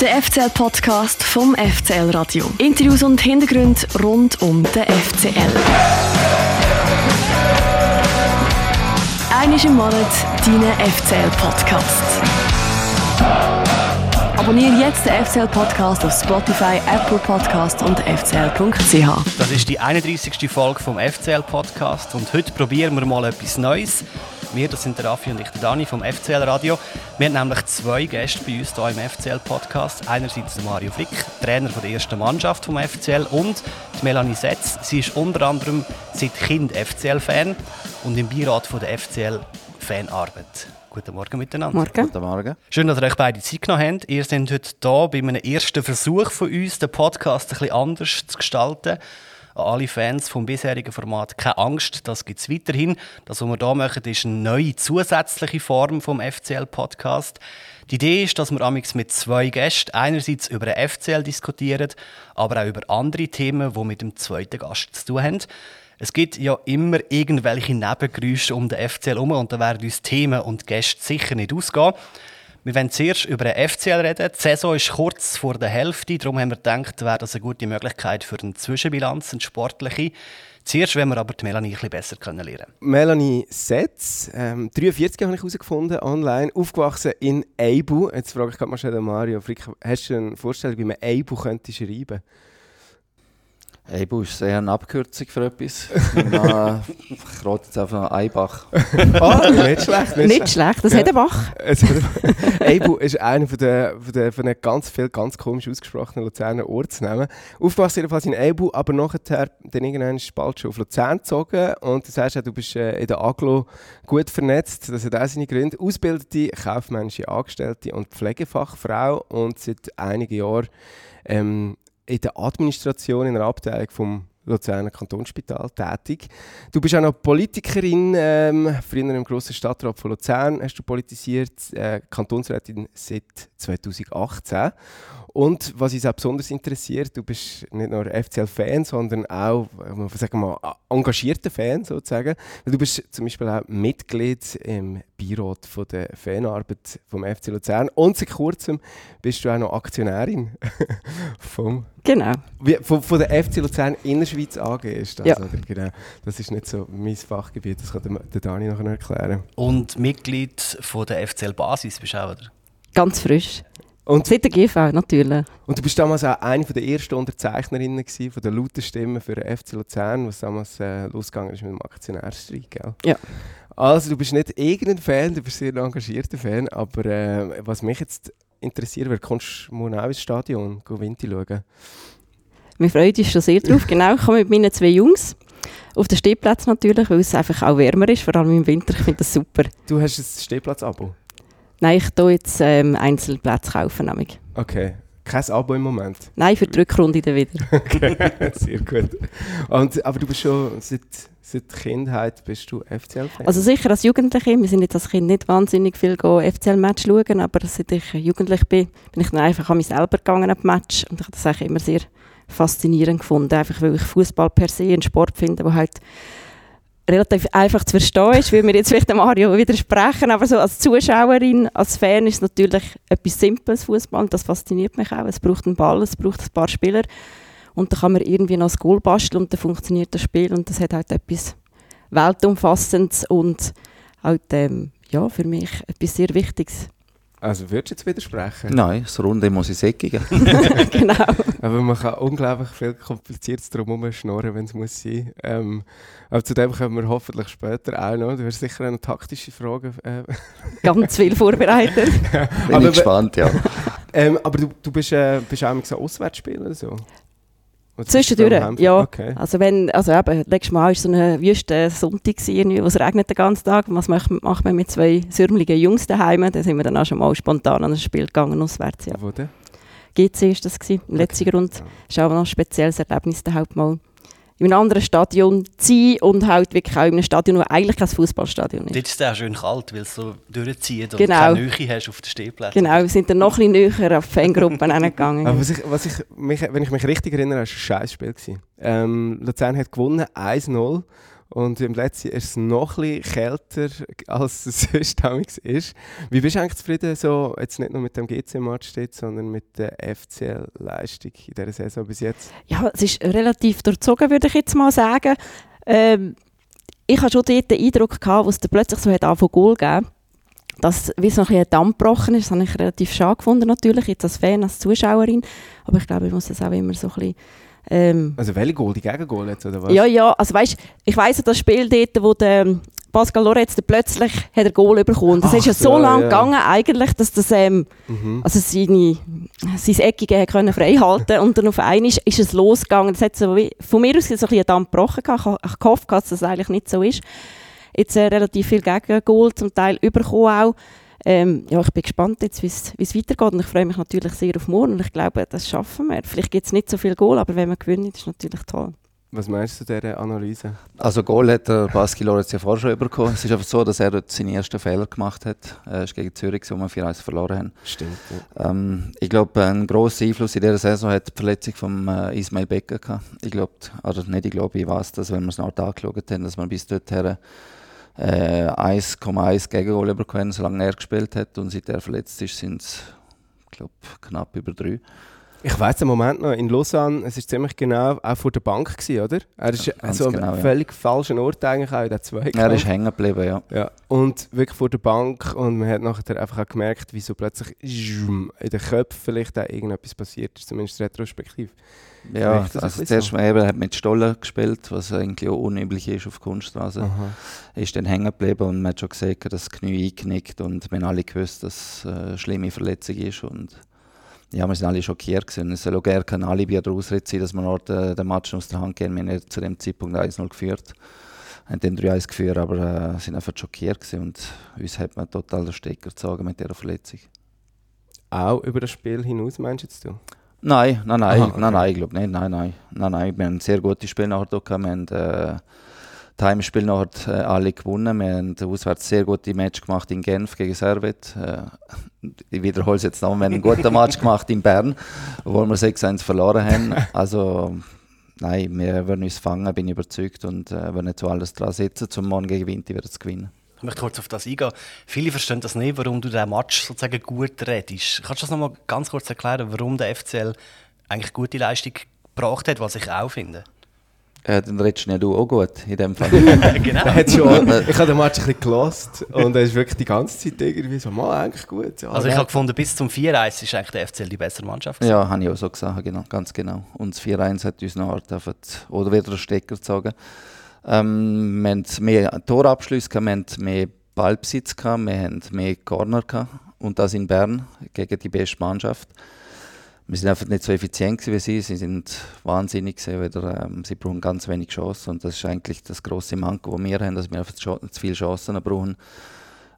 Der FCL-Podcast vom FCL Radio. Interviews und Hintergründe rund um den FCL. Einmal im Monat dein FCL-Podcast. Abonniere jetzt den FCL-Podcast auf Spotify, Apple Podcast und fcl.ch. Das ist die 31. Folge vom FCL-Podcast und heute probieren wir mal etwas Neues. Wir, das sind der Raffi und ich, der Dani vom FCL Radio. Wir haben nämlich zwei Gäste bei uns hier im FCL-Podcast. Einerseits der Mario Flick, Trainer von der ersten Mannschaft vom FCL und die Melanie Setz. Sie ist unter anderem seit Kind FCL-Fan und im Beirat von der FCL-Fanarbeit. Guten Morgen miteinander. Morgen. Guten Morgen. Schön, dass ihr euch beide Zeit genommen habt. Ihr seid heute hier bei einem ersten Versuch von uns, den Podcast ein bisschen anders zu gestalten. Alle Fans vom bisherigen Format keine Angst, das gibt es weiterhin. Das, was wir hier machen, ist eine neue zusätzliche Form vom FCL-Podcast. Die Idee ist, dass wir amigs mit zwei Gästen einerseits über den FCL diskutieren, aber auch über andere Themen, die mit dem zweiten Gast zu tun haben. Es gibt ja immer irgendwelche Nebengeräusche um den FCL herum und da werden uns Themen und Gäste sicher nicht ausgehen. Wir wollen zuerst über den FCL reden. Die Saison ist kurz vor der Hälfte, darum haben wir gedacht, wäre das eine gute Möglichkeit für eine Zwischenbilanz, eine sportliche. Zuerst wollen wir aber die Melanie bisschen besser kennenlernen. Melanie Setz, ähm, 43 habe ich herausgefunden, online, aufgewachsen in Eibu. Jetzt frage ich gerade mal schnell Mario, Frick, hast du eine Vorstellung, wie man Eibu könnte schreiben Eibu ist sehr eine Abkürzung für etwas. Man, ich rate jetzt einfach Eibach. Ah, nicht schlecht. Nicht schlecht, das Ja. hat ein Bach. Eibu ist einer von den, von den, von den ganz viel ganz komisch ausgesprochenen Luzerner Ortsnamen. Aufgewachsen jedenfalls in Eibu, aber nachher dann irgendwann ist bald schon auf Luzern gezogen. Und du sagst ja, du bist äh, in der Aglo gut vernetzt. Das hat auch seine Gründe. Ausgebildete kaufmännische Angestellte und Pflegefachfrau und seit einigen Jahren ähm, in der Administration in einer Abteilung vom Luzerner Kantonsspital tätig. Du bist auch noch Politikerin, ähm, früher im grossen Stadtrat von Luzern hast du politisiert, äh, Kantonsrätin seit 2018. Und was uns auch besonders interessiert, du bist nicht nur FCL-Fan, sondern auch, äh, sagen wir mal, engagierter Fan sozusagen. Du bist zum Beispiel auch Mitglied im Beirat von der Fanarbeit vom FC Luzern und seit kurzem bist du auch noch Aktionärin vom Genau. von, von der FC Luzern Innerschweiz AG ist das, Ja. oder? Genau. Das ist nicht so mein Fachgebiet, das kann der, Dani nachher noch erklären. Und Mitglied von der FCL Basis bist du auch, oder? Ganz frisch. Und, Seit der GV, natürlich. und du bist damals auch eine von der ersten Unterzeichnerinnen gewesen, von der lauten Stimme für den FC Luzern, was damals äh, losgegangen ist mit dem Aktionärstreit, gell? Ja. Also du bist nicht irgendein Fan, du bist sehr ein engagierter Fan, aber äh, was mich jetzt interessiert, wer kommst du morgen auch ins Stadion, go Winti schauen? Wir freuen uns schon sehr drauf. genau, ich komme mit meinen zwei Jungs. Auf den Stehplatz natürlich, weil es einfach auch wärmer ist, vor allem im Winter. Ich finde das super. Du hast ein Stehplatz-Abo? Nein, ich tue jetzt ähm, Einzelplätze kaufen. Nämlich. Okay. Kein Abo im Moment? Nein, für die Rückrunde dann wieder. Okay, sehr gut. Und, aber du bist schon seit, seit Kindheit bist du FCL-Fan? Also sicher als Jugendliche. Wir sind jetzt als Kind nicht wahnsinnig viel FCL-Match schauen, aber seit ich jugendlich bin, bin ich dann einfach an mich selber gegangen, an die Match. Und ich habe das eigentlich immer sehr faszinierend gefunden, einfach weil ich Fußball per se einen Sport finde, der halt relativ einfach zu verstehen ist, weil wir jetzt vielleicht Mario widersprechen, aber so als Zuschauerin, als Fan ist es natürlich etwas Simples, Fußball, und das fasziniert mich auch. Es braucht einen Ball, es braucht ein paar Spieler und dann kann man irgendwie noch ein Goal basteln und dann funktioniert das Spiel und das hat halt etwas Weltumfassendes und halt, ähm, ja, für mich etwas sehr Wichtiges. Also würdest du jetzt widersprechen? Nein, das Runde muss ich säckigen. genau. Aber man kann unglaublich viel Kompliziertes drum schnurren, wenn es muss sein. Ähm, aber zu dem kommen wir hoffentlich später auch noch. Du hast sicher auch noch taktische Fragen. Äh, Ganz viel vorbereitet. Bin Aber ich gespannt, ja. ähm, aber du, du bist, äh, bist auch so Auswärtsspieler oder so? Zwischendurch, ja. Okay. Also wenn, also eben, letztes Mal war so ein wüster Sonntag, wo es regnet den ganzen Tag. Was macht, macht man mit zwei sürmeligen Jungs daheim? Da sind wir dann auch schon mal spontan an ein Spiel gegangen, auswärts. Ja. Wo denn? GC war das, gewesen, im letzten Okay. Grund. Ja. Das ist auch noch ein spezielles Erlebnis, da halt mal in einem anderen Stadion zu sein und halt wirklich auch in einem Stadion, das eigentlich kein Fußballstadion ist. Dort ist es auch schön kalt, weil es so durchzieht und Genau. keine Nähe hast auf den Stehplätzen. Genau, wir sind dann noch ein bisschen näher auf die Fangruppen hingegangen. Aber was ich, was ich mich, wenn ich mich richtig erinnere, war es ein scheiß Spiel. gewesen. Ähm, Luzern hat gewonnen, 1-0. Und im letzten Jahr ist es noch ein bisschen kälter, als es sonst damals ist. Wie bist du eigentlich zufrieden, so, jetzt nicht nur mit dem GC-Match, sondern mit der FCL-Leistung in dieser Saison bis jetzt? Ja, es ist relativ durchzogen, würde ich jetzt mal sagen. Ähm, ich hatte schon den Eindruck, gehabt, wo es plötzlich so hat angefangen Goal gegeben dass wie so ein bisschen Dampf gebrochen ist, das habe ich relativ schade gefunden natürlich, jetzt als Fan, als Zuschauerin. Aber ich glaube, ich muss das auch immer so ein bisschen ähm, also welche Goal? Die Gegengol jetzt, oder was? Ja, ja. Also weißt, ich weiss das Spiel dort, wo der Pascal Loretz plötzlich hat er Goal bekommen. Das Ach, ist ja so, so lange ja. gegangen eigentlich, dass das ähm, mhm. also seine, sein Eckige können frei halten und dann auf einmal ist, ist es losgegangen. Das hat so wie, von mir aus so ein bisschen Dampf gebrochen. Ich habe gehofft, dass das eigentlich nicht so ist. Jetzt äh, relativ viel Gegengol zum Teil überkommen auch. Ähm, ja, ich bin gespannt jetzt, wie es weitergeht und ich freue mich natürlich sehr auf morgen und ich glaube, das schaffen wir. Vielleicht gibt es nicht so viel Goal, aber wenn wir gewinnen, ist natürlich toll. Was meinst du dieser Analyse? Also Goal hat der Baski Lorenz ja vorher schon bekommen. Es ist einfach so, dass er dort seinen ersten Fehler gemacht hat. Er ist gegen Zürich, wo wir 4-1 verloren haben. Stimmt. Ja. Ähm, ich glaube, ein grosser Einfluss in dieser Saison hat die Verletzung von äh, Ismail Becker gehabt. Ich glaube, oder nicht ich glaube, ich weiß das, wenn wir es noch angeschaut haben, dass man bis dorthin äh, 1,1 Gegengol bekommen, solange er gespielt hat. Und seit er verletzt ist, sind es knapp über drei. Ich weiß im Moment noch, in Lausanne, es war ziemlich genau auch vor der Bank, gewesen, oder? Er ist ja, also genau, am völlig ja. falschen Ort eigentlich auch in der zwei. Er ist hängen geblieben, ja. ja. Und wirklich vor der Bank und man hat nachher einfach auch gemerkt, wie so plötzlich in den Köpfen vielleicht auch irgendetwas passiert ist, zumindest retrospektiv. Ja, also zuerst mal eben, hat mit Stollen gespielt, was eigentlich auch unüblich ist auf Kunststraße. Er Ist dann hängen geblieben und man hat schon gesehen, dass das Knie eingenickt und wir haben alle gewusst, dass es eine schlimme Verletzung ist und ja, wir sind alle schockiert gewesen. Es soll auch gerne kein Alibi oder Ausrede sein, dass wir äh, den Match aus der Hand gehen. Wir haben zu dem Zeitpunkt 1-0 geführt, haben dann 3-1 geführt, aber äh, sind einfach schockiert gewesen und uns hat man total den Stecker gezogen mit dieser Verletzung. Auch über das Spiel hinaus, meinst jetzt? Du? Nein, nein, nein, Aha, okay. nein, nein, ich glaube nicht, nein, nein, nein, nein. Wir haben ein sehr gutes Spiel nachher gehabt. Wir haben äh, das Heimspiel nachher äh, alle gewonnen. Wir haben auswärts sehr gute Match gemacht in Genf gegen Servet. Äh, ich wiederhole es jetzt noch, wir haben einen guten Match gemacht in Bern, wo wir 6-1 verloren haben. Also nein, wir werden uns fangen, bin ich überzeugt und äh, werden jetzt so alles dran setzen, zum morgen gegen Winter wieder zu gewinnen. Ich möchte kurz auf das eingehen. Viele verstehen das nicht, warum du den Match sozusagen gut redest. Kannst du das noch mal ganz kurz erklären, warum der FCL eigentlich gute Leistung gebracht hat, was ich auch finde? Äh, dann redest du ja du auch gut in dem Fall. genau. schon, ich habe den Match ein bisschen gelost und er ist wirklich die ganze Zeit irgendwie so, mal eigentlich gut. Ja, also ich habe gefunden, bis zum 4-1 ist eigentlich der FCL die bessere Mannschaft. Ja, habe ich auch so gesagt, genau, ganz genau. Und das 4-1 hat uns noch oder wieder einen Stecker gezogen. Ähm, wir hatten mehr Torabschlüsse, wir hatten mehr Ballbesitz, wir hatten mehr Corner gehabt, und das in Bern gegen die beste Mannschaft. Wir sind einfach nicht so effizient wie sie. Sie sind wahnsinnig wieder, ähm, sie brauchen ganz wenig Chancen und das ist eigentlich das große Manko, das wir haben, dass wir einfach zu viele Chancen brauchen.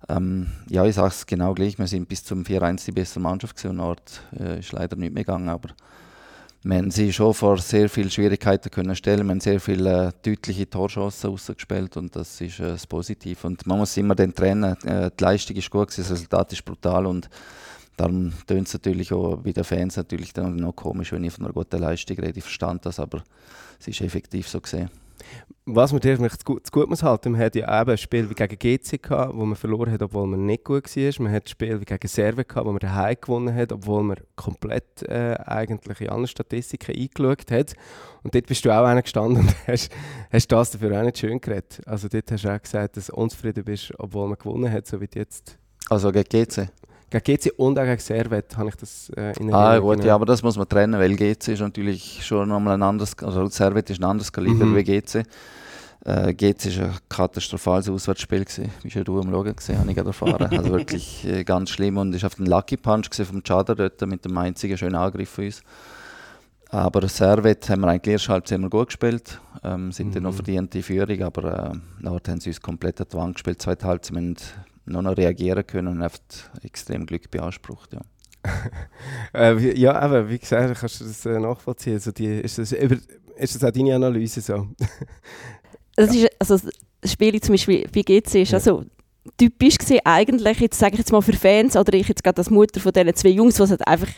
Ähm, ja, ich sage es genau gleich. Wir sind bis zum 4-1 die beste Mannschaft gewesen dort äh, ist leider nicht mehr gegangen, aber wir haben sie schon vor sehr vielen Schwierigkeiten können stellen. Wir haben sehr viele äh, deutliche Torchancen rausgespielt und das ist äh, das Positive. Und man muss immer den trennen. Äh, die Leistung ist gut, das Resultat ist brutal und darum tönt es natürlich auch bei den Fans natürlich dann noch komisch, wenn ich von einer guten Leistung rede. Ich verstand das, aber es ist effektiv so gesehen. Was man dir zu gut, zu gut muss halten, man hat ja eben ein Spiel wie gegen GC gehabt, wo man verloren hat, obwohl man nicht gut war. Man hat ein Spiel wie gegen Serve gehabt, wo man daheim gewonnen hat, obwohl man komplett äh, eigentlich in alle Statistiken eingeschaut hat. Und dort bist du auch einer gestanden und hast, hast das dafür auch nicht schön geredet. Also dort hast du auch gesagt, dass du unzufrieden bist, obwohl man gewonnen hat, so wie jetzt. Also gegen GC? Gegen GC und auch gegen Servet habe ich das äh, in Ah gut, genau. ja, aber das muss man trennen, weil GC ist natürlich schon nochmal ein anderes, also Servet ist ein anderes Kaliber mhm. wie GC. Äh, GC war ein katastrophales Auswärtsspiel, gewesen. wie ja du am Schauen gesehen habe ich gerade erfahren. also wirklich äh, ganz schlimm und ist auf den Lucky Punch vom Chadar dort mit dem einzigen schönen Angriff von uns. Aber Servet haben wir eigentlich erst halb immer gut gespielt, ähm, sind mhm. dann noch verdient die Führung, aber äh, nachher haben sie uns komplett an die Wand gespielt. Zweite Halbzeit, noch, noch reagieren können und einfach extrem Glück beansprucht. Ja. äh, ja, aber wie gesagt, kannst du das äh, nachvollziehen. Also die, ist, das über, ist das auch deine Analyse so? das ist, also das Spiel zum Beispiel bei GC ist ja. also typisch gesehen eigentlich, jetzt sage ich jetzt mal für Fans, oder ich jetzt gerade als Mutter von diesen zwei Jungs, was halt einfach,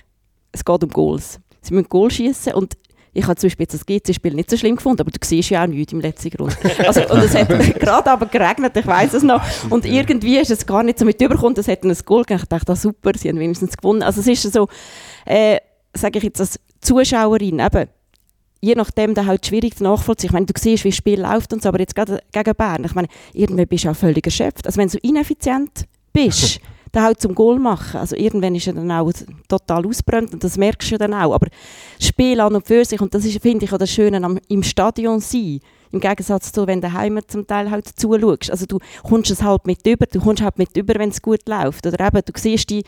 es geht um Goals. Sie müssen Goal schießen und Ich habe zum Beispiel das GC-Spiel nicht so schlimm gefunden, aber du siehst ja auch nichts im letzten Grund. Also, und es hat gerade aber geregnet, ich weiß es noch. Und irgendwie ist es gar nicht so mit überkommen, es hat ein Goal gegeben. Ich dachte, ah, super, sie haben wenigstens gewonnen. Also es ist so, äh, sage ich jetzt als Zuschauerin, eben, je nachdem dann halt schwierig zu nachvollziehen. Ich meine, du siehst, wie das Spiel läuft und so, aber jetzt gerade gegen Bern, ich meine, irgendwann bist du auch völlig erschöpft. Also wenn du so ineffizient bist, dann halt zum Goal machen. Also irgendwann ist er dann auch total ausbrennt und das merkst du dann auch. Aber das Spiel an und für sich, und das ist, finde ich, auch das Schöne am, im Stadion sein, im Gegensatz zu, wenn du daheim zum Teil halt zuschaust. Also du kommst es halt mit über, du kommst halt mit über, wenn es gut läuft. Oder eben, du siehst die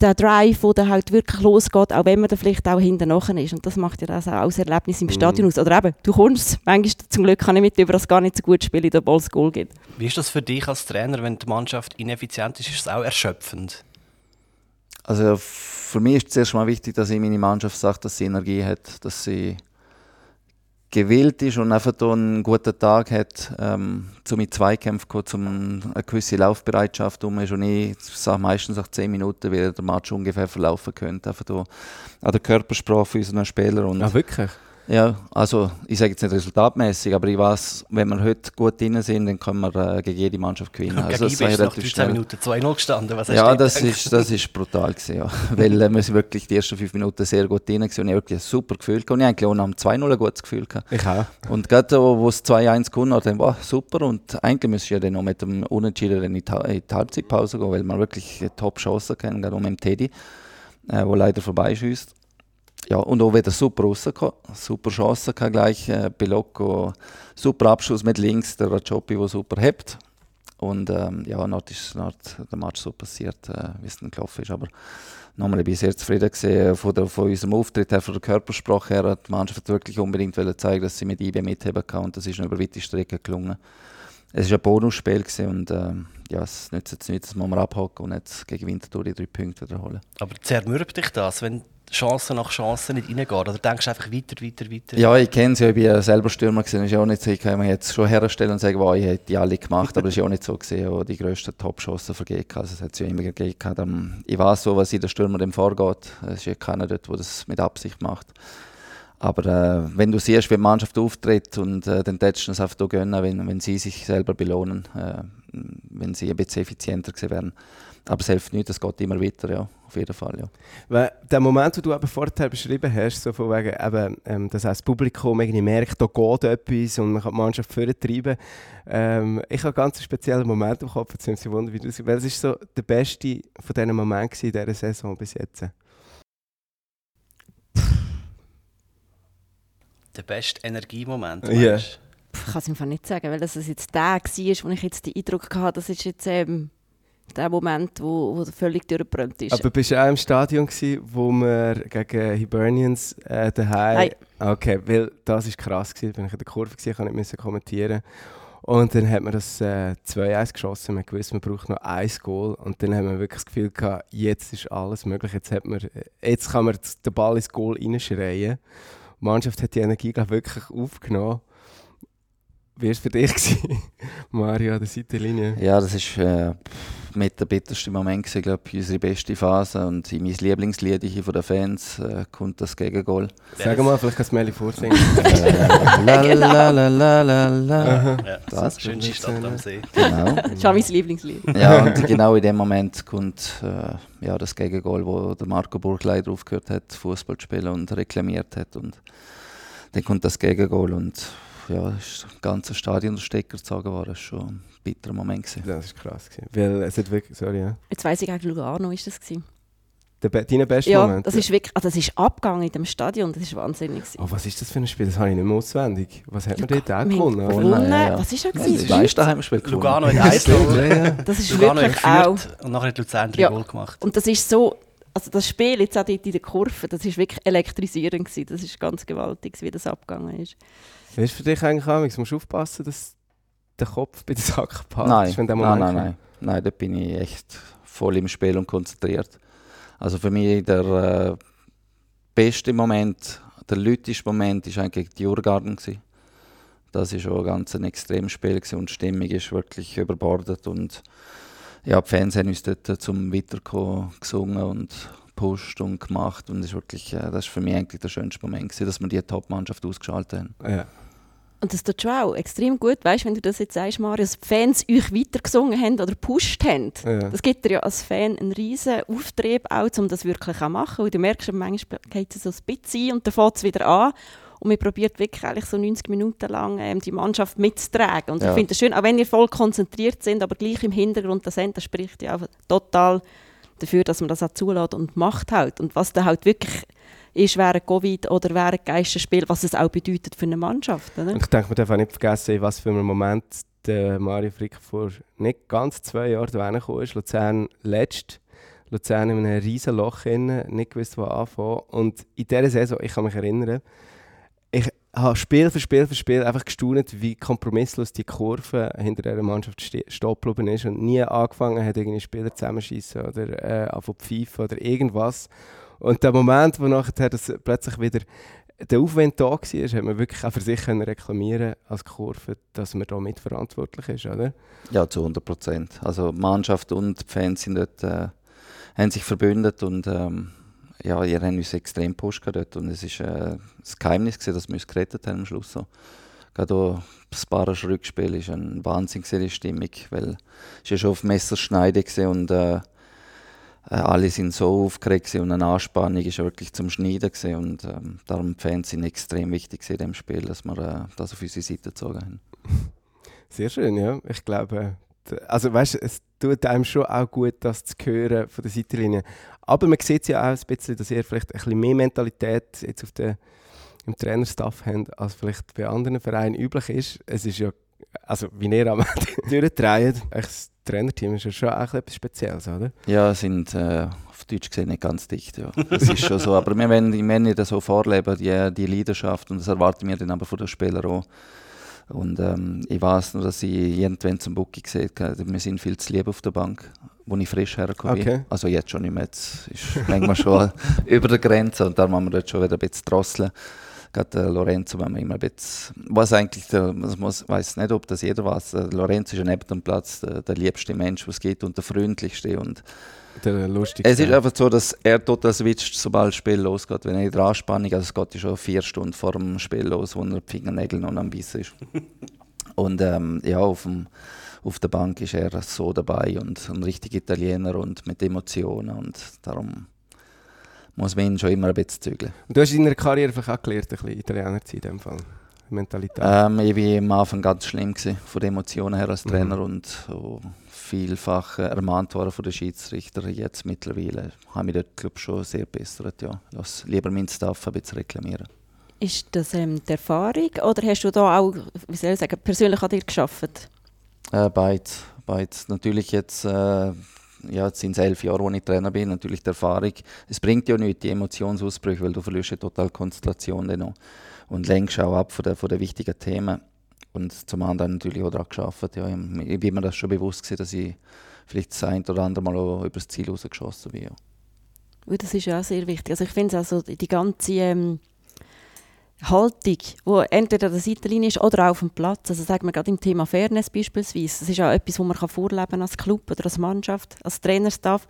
der Drive, wo dann halt wirklich losgeht, auch wenn man dann vielleicht auch hinten nachher ist. Und das macht ja das auch als Erlebnis im Stadion mm. aus. Oder eben, du kommst manchmal zum Glück kann ich mit über, dass gar nicht so gut spiele, der Ball das Goal gibt. Wie ist das für dich als Trainer, wenn die Mannschaft ineffizient ist? Ist es auch erschöpfend? Also für mich ist es zuerst mal wichtig, dass ich meine Mannschaft sagt, dass sie Energie hat, dass sie gewillt ist und einfach einen guten Tag hat, ähm, zu mit Zweikämpfen kommen, zum eine gewisse Laufbereitschaft um ist und ich sage meistens nach 10 Minuten, wie der Match ungefähr verlaufen könnte, einfach da an der Körpersprache unserer Spieler. Und ah, wirklich? Ja, also ich sage jetzt nicht resultatmäßig, aber ich weiß, wenn wir heute gut drin sind, dann können wir äh, gegen jede Mannschaft gewinnen. Ja, also, das ist nach 13 Minuten 2-0 gestanden. Was ja, das ist, das ist brutal gewesen, ja. Weil äh, wir sind wirklich die ersten fünf Minuten sehr gut drin waren und ich wirklich ein super Gefühl gehabt. Und ich eigentlich auch nach dem 2-0 ein gutes Gefühl gehabt. Ich auch. Und gerade wo es 2-1 gewonnen hat, dann war super und eigentlich müssen wir dann noch mit dem Unentschieden in die, in die Halbzeitpause gehen, weil wir wirklich top Chancen kennen, gerade mit dem Teddy, äh, wo leider vorbeischießt ja, und auch wieder super rausgekommen. Super Chance gehabt gleich. Äh, Bilocco, super Abschluss mit links, der Rajopi, der super hebt. Und ähm, ja, dort ist dort der Match so passiert, äh, wie es dann gelaufen ist. Aber nochmal, ich bin sehr zufrieden gewesen, von, der, von unserem Auftritt her, von der Körpersprache her. Die Mannschaft wirklich unbedingt zeigen dass sie mit IB mitheben kann. Und das ist über weite Strecke gelungen. Es war ein Bonusspiel und äh, ja, es nützt jetzt nicht, dass wir abhaken und jetzt gegen Winterthur die drei Punkte wiederholen. Aber zermürbt dich das, wenn Chance nach Chance nicht reingehen? Oder denkst du einfach weiter, weiter, weiter? Ja, ich kenne ja, ich ja selber Stürmer gewesen. ist ja auch nicht so, ich kann mir jetzt schon herstellen und sagen, wow, ich hätte die alle gemacht, aber es ist ja auch nicht so gesehen, wo die grössten Top-Chancen vergeben Also es hat es ja immer gegeben. Ich weiß so, was in der Stürmer dem vorgeht. Es ist ja keiner dort, der das mit Absicht macht. Aber äh, wenn du siehst, wie die Mannschaft auftritt und äh, tätst du es einfach gönnen, wenn, wenn sie sich selber belohnen, äh, wenn sie ein bisschen effizienter werden. Aber es hilft nicht, es geht immer weiter, ja, auf jeden Fall. Ja. Weil der Moment, den du eben vorher beschrieben hast, so von wegen, eben, ähm, dass das Publikum irgendwie merkt, da geht etwas und man kann die Mannschaft vortreiben. Ähm, ich habe einen ganz speziellen Moment im Kopf, jetzt sind wundern, wie du weil es ist so der beste von diesen Momenten in dieser Saison bis jetzt. Der beste Energiemoment, ja. Ich kann es einfach nicht sagen, weil das jetzt der war, wo ich jetzt den Eindruck hatte, das ist jetzt ähm, der Moment, wo, wo völlig durchgebrannt ist. Aber bist du auch im Stadion, gewesen, wo wir gegen Hibernians äh, daheim... Nein. Okay, weil das war krass, gewesen. bin ich in der Kurve, gewesen, kann nicht kommentieren und dann hat man das äh, 2-1 geschossen. Man gewusst, man braucht noch ein Goal. Und dann haben wir wirklich das Gefühl gehabt, jetzt ist alles möglich. Jetzt, hat man, jetzt kann man den Ball ins Goal reinschreien. Die Mannschaft hat die Energie glaub, wirklich aufgenommen. Wie war es für dich, Mario, an der Seitenlinie? Ja, das ist äh, mit der bitterste Moment, gewesen, glaube ich, unsere beste Phase. Und mein Lieblingslied von den Fans äh, kommt das Gegengol. Sag mal, vielleicht kannst du Melly vorsingen. la la la la la la. Ja, das schönste Stadt am See. Genau. Das ist auch mein Lieblingslied. Ja, und genau in dem Moment kommt äh, ja, das Gegengol, wo der Marco Burgleiter aufgehört hat, Fußball zu spielen und reklamiert hat. Und dann kommt das Gegengol und ja, das ganze Stadion der Stecker gezogen worden. Das war schon ein bitterer Moment. Gewesen. Das war krass. Gewesen. Weil es hat wirklich, sorry, ja. Jetzt weiss ich eigentlich, Lugano ist das gewesen. Der Be dein bester ja, Moment? das ist wirklich, also das ist abgegangen in dem Stadion, das ist wahnsinnig. Oh, was ist das für ein Spiel? Das habe ich nicht mehr auswendig. Was hat man dort auch gewonnen? gewonnen ja, ja. Was ist das? Ja, das Heimspiel Lugano in Eisland. Das ist Lugano wirklich auch... Und nachher hat Luzern drei ja. Goal gemacht. Und das ist so... Also das Spiel jetzt auch dort in der Kurve, das ist wirklich elektrisierend gewesen. Das ist ganz gewaltig, wie das abgegangen ist. Wie ist für dich eigentlich Du musst aufpassen, dass der Kopf bei der Sack passt. Nein, wenn der nein, nein, nein. Nein, da bin ich echt voll im Spiel und konzentriert. Also für mich der äh, beste Moment, der lüteste Moment war eigentlich die Jurgarden. Das war schon ein ganz ein extremes Spiel und die Stimmung ist wirklich überbordet und ja, die Fans haben uns dort zum Weiterkommen gesungen und gepusht und gemacht und das ist wirklich, äh, das ist für mich eigentlich der schönste Moment gewesen, dass wir die Top-Mannschaft ausgeschaltet haben. Ja. Und das tut schon auch extrem gut, weißt, wenn du das jetzt sagst, Marius, die Fans euch weitergesungen haben oder gepusht haben. Ja. Das gibt dir ja als Fan einen riesen Auftrieb, auch, um das wirklich auch zu machen. Und du merkst, manchmal geht es so ein bisschen ein und dann fängt es wieder an. Und man probiert wirklich eigentlich so 90 Minuten lang ähm, die Mannschaft mitzutragen. Und Ja. ich finde es schön, auch wenn ihr voll konzentriert sind, aber gleich im Hintergrund das Ende spricht ja auch total dafür, dass man das auch zulässt und macht halt. Und was dann halt wirklich ist während Covid oder während Geisterspiel, was es auch bedeutet für eine Mannschaft. Oder? Ich denke, man darf auch nicht vergessen, was für einem Moment der Mario Frick vor nicht ganz zwei Jahren da gekommen ist. Luzern letzt. Luzern in einem riesen Loch nicht gewusst, wo anfangen. Und in dieser Saison, ich kann mich erinnern, ich habe Spiel für Spiel für Spiel einfach gestaunt, wie kompromisslos die Kurve hinter dieser Mannschaft ste- stehen ist und nie angefangen hat, irgendwie Spieler zusammenschießen oder äh, auf pfeifen oder irgendwas. Und der Moment, wo nachher das plötzlich wieder der Aufwand da war, hat man wirklich auch für sich reklamieren als Kurve, dass man da mitverantwortlich ist, oder? Ja, zu 100 Prozent. Also Mannschaft und Fans sind dort, äh, haben sich verbündet und ähm, ja, ihr haben uns extrem gepusht dort und es ist äh, das Geheimnis gewesen, dass wir uns gerettet haben am Schluss so. Gerade auch das Barische Rückspiel ist eine wahnsinnige Stimmung, weil es ja schon auf Messerschneide gewesen und äh, äh, alle sind so aufgeregt und eine Anspannung ist wirklich zum Schneiden gewesen und ähm, darum die Fans sind extrem wichtig in dem Spiel, dass wir äh, das auf unsere Seite gezogen haben. Sehr schön, ja. Ich glaube, also weißt, es tut einem schon auch gut, das zu hören von der Seitenlinie. Aber man sieht ja auch ein bisschen, dass ihr vielleicht ein bisschen mehr Mentalität jetzt auf der, im Trainerstaff habt, als vielleicht bei anderen Vereinen üblich ist. Es ist ja, also wie ihr am Ende durchdreht, das Trainerteam ist ja schon auch ein bisschen etwas Spezielles, oder? Ja, sind äh, auf Deutsch gesehen nicht ganz dicht. Ja. Das ist schon so. Aber wir wollen, wir das so vorleben, die, die Leidenschaft. Und das erwarten wir dann aber von den Spielern auch. Und ähm, ich weiß nur, dass ich irgendwann zum Bucki gesehen habe, wir sind viel zu lieb auf der Bank, wo ich frisch hergekommen bin. Okay. Also jetzt schon nicht mehr, jetzt ist manchmal schon über der Grenze und da haben wir dort schon wieder ein bisschen drosseln. Gerade der Lorenzo, wenn man immer ein bisschen, was eigentlich, der, muss, weiß nicht, ob das jeder weiß, der Lorenzo ist ja neben dem Platz der, der liebste Mensch, was es gibt und der freundlichste und Der lustige es ist einfach so, dass er total switcht, sobald das Spiel losgeht. Wenn er in der Anspannung, also es geht schon vier Stunden vor dem Spiel los, wo er die Fingernägel noch am Bissen ist. Und ähm, ja, auf, dem, auf der Bank ist er so dabei und ein richtiger Italiener und mit Emotionen und darum muss man ihn schon immer ein bisschen zügeln. Und du hast in deiner Karriere vielleicht auch gelernt, ein bisschen Italiener zu sein, in dem Fall. Mentalität. Ähm, ich war am Anfang ganz schlimm gewesen, von den Emotionen her als Mhm. Trainer und so vielfach ermahnt worden von den Schiedsrichtern. Jetzt mittlerweile habe ich dort glaub, schon sehr bessert. Ja. Lass lieber meinen Staff ein bisschen reklamieren. Ist das ähm, die Erfahrung oder hast du da auch, wie soll ich sagen, persönlich an dir geschafft? Äh, beides, beides. Natürlich jetzt, äh, ja, jetzt sind es elf Jahre, wo ich Trainer bin, natürlich die Erfahrung. Es bringt ja nichts, die Emotionsausbrüche, weil du verlierst ja total Konzentration dann noch. Und lenkst auch ab von den, von den wichtigen Themen. Und zum anderen natürlich auch daran gearbeitet. Ja. Ich bin mir das schon bewusst gewesen, dass ich vielleicht das ein oder andere Mal auch über das Ziel rausgeschossen bin. Ja. Das ist ja auch sehr wichtig. Also ich finde es also die ganze ähm, Haltung, die entweder an der Seitenlinie ist oder auch auf dem Platz. Also sagen wir gerade im Thema Fairness beispielsweise. Das ist auch etwas, was man kann als Club oder als Mannschaft, als Trainerstaff.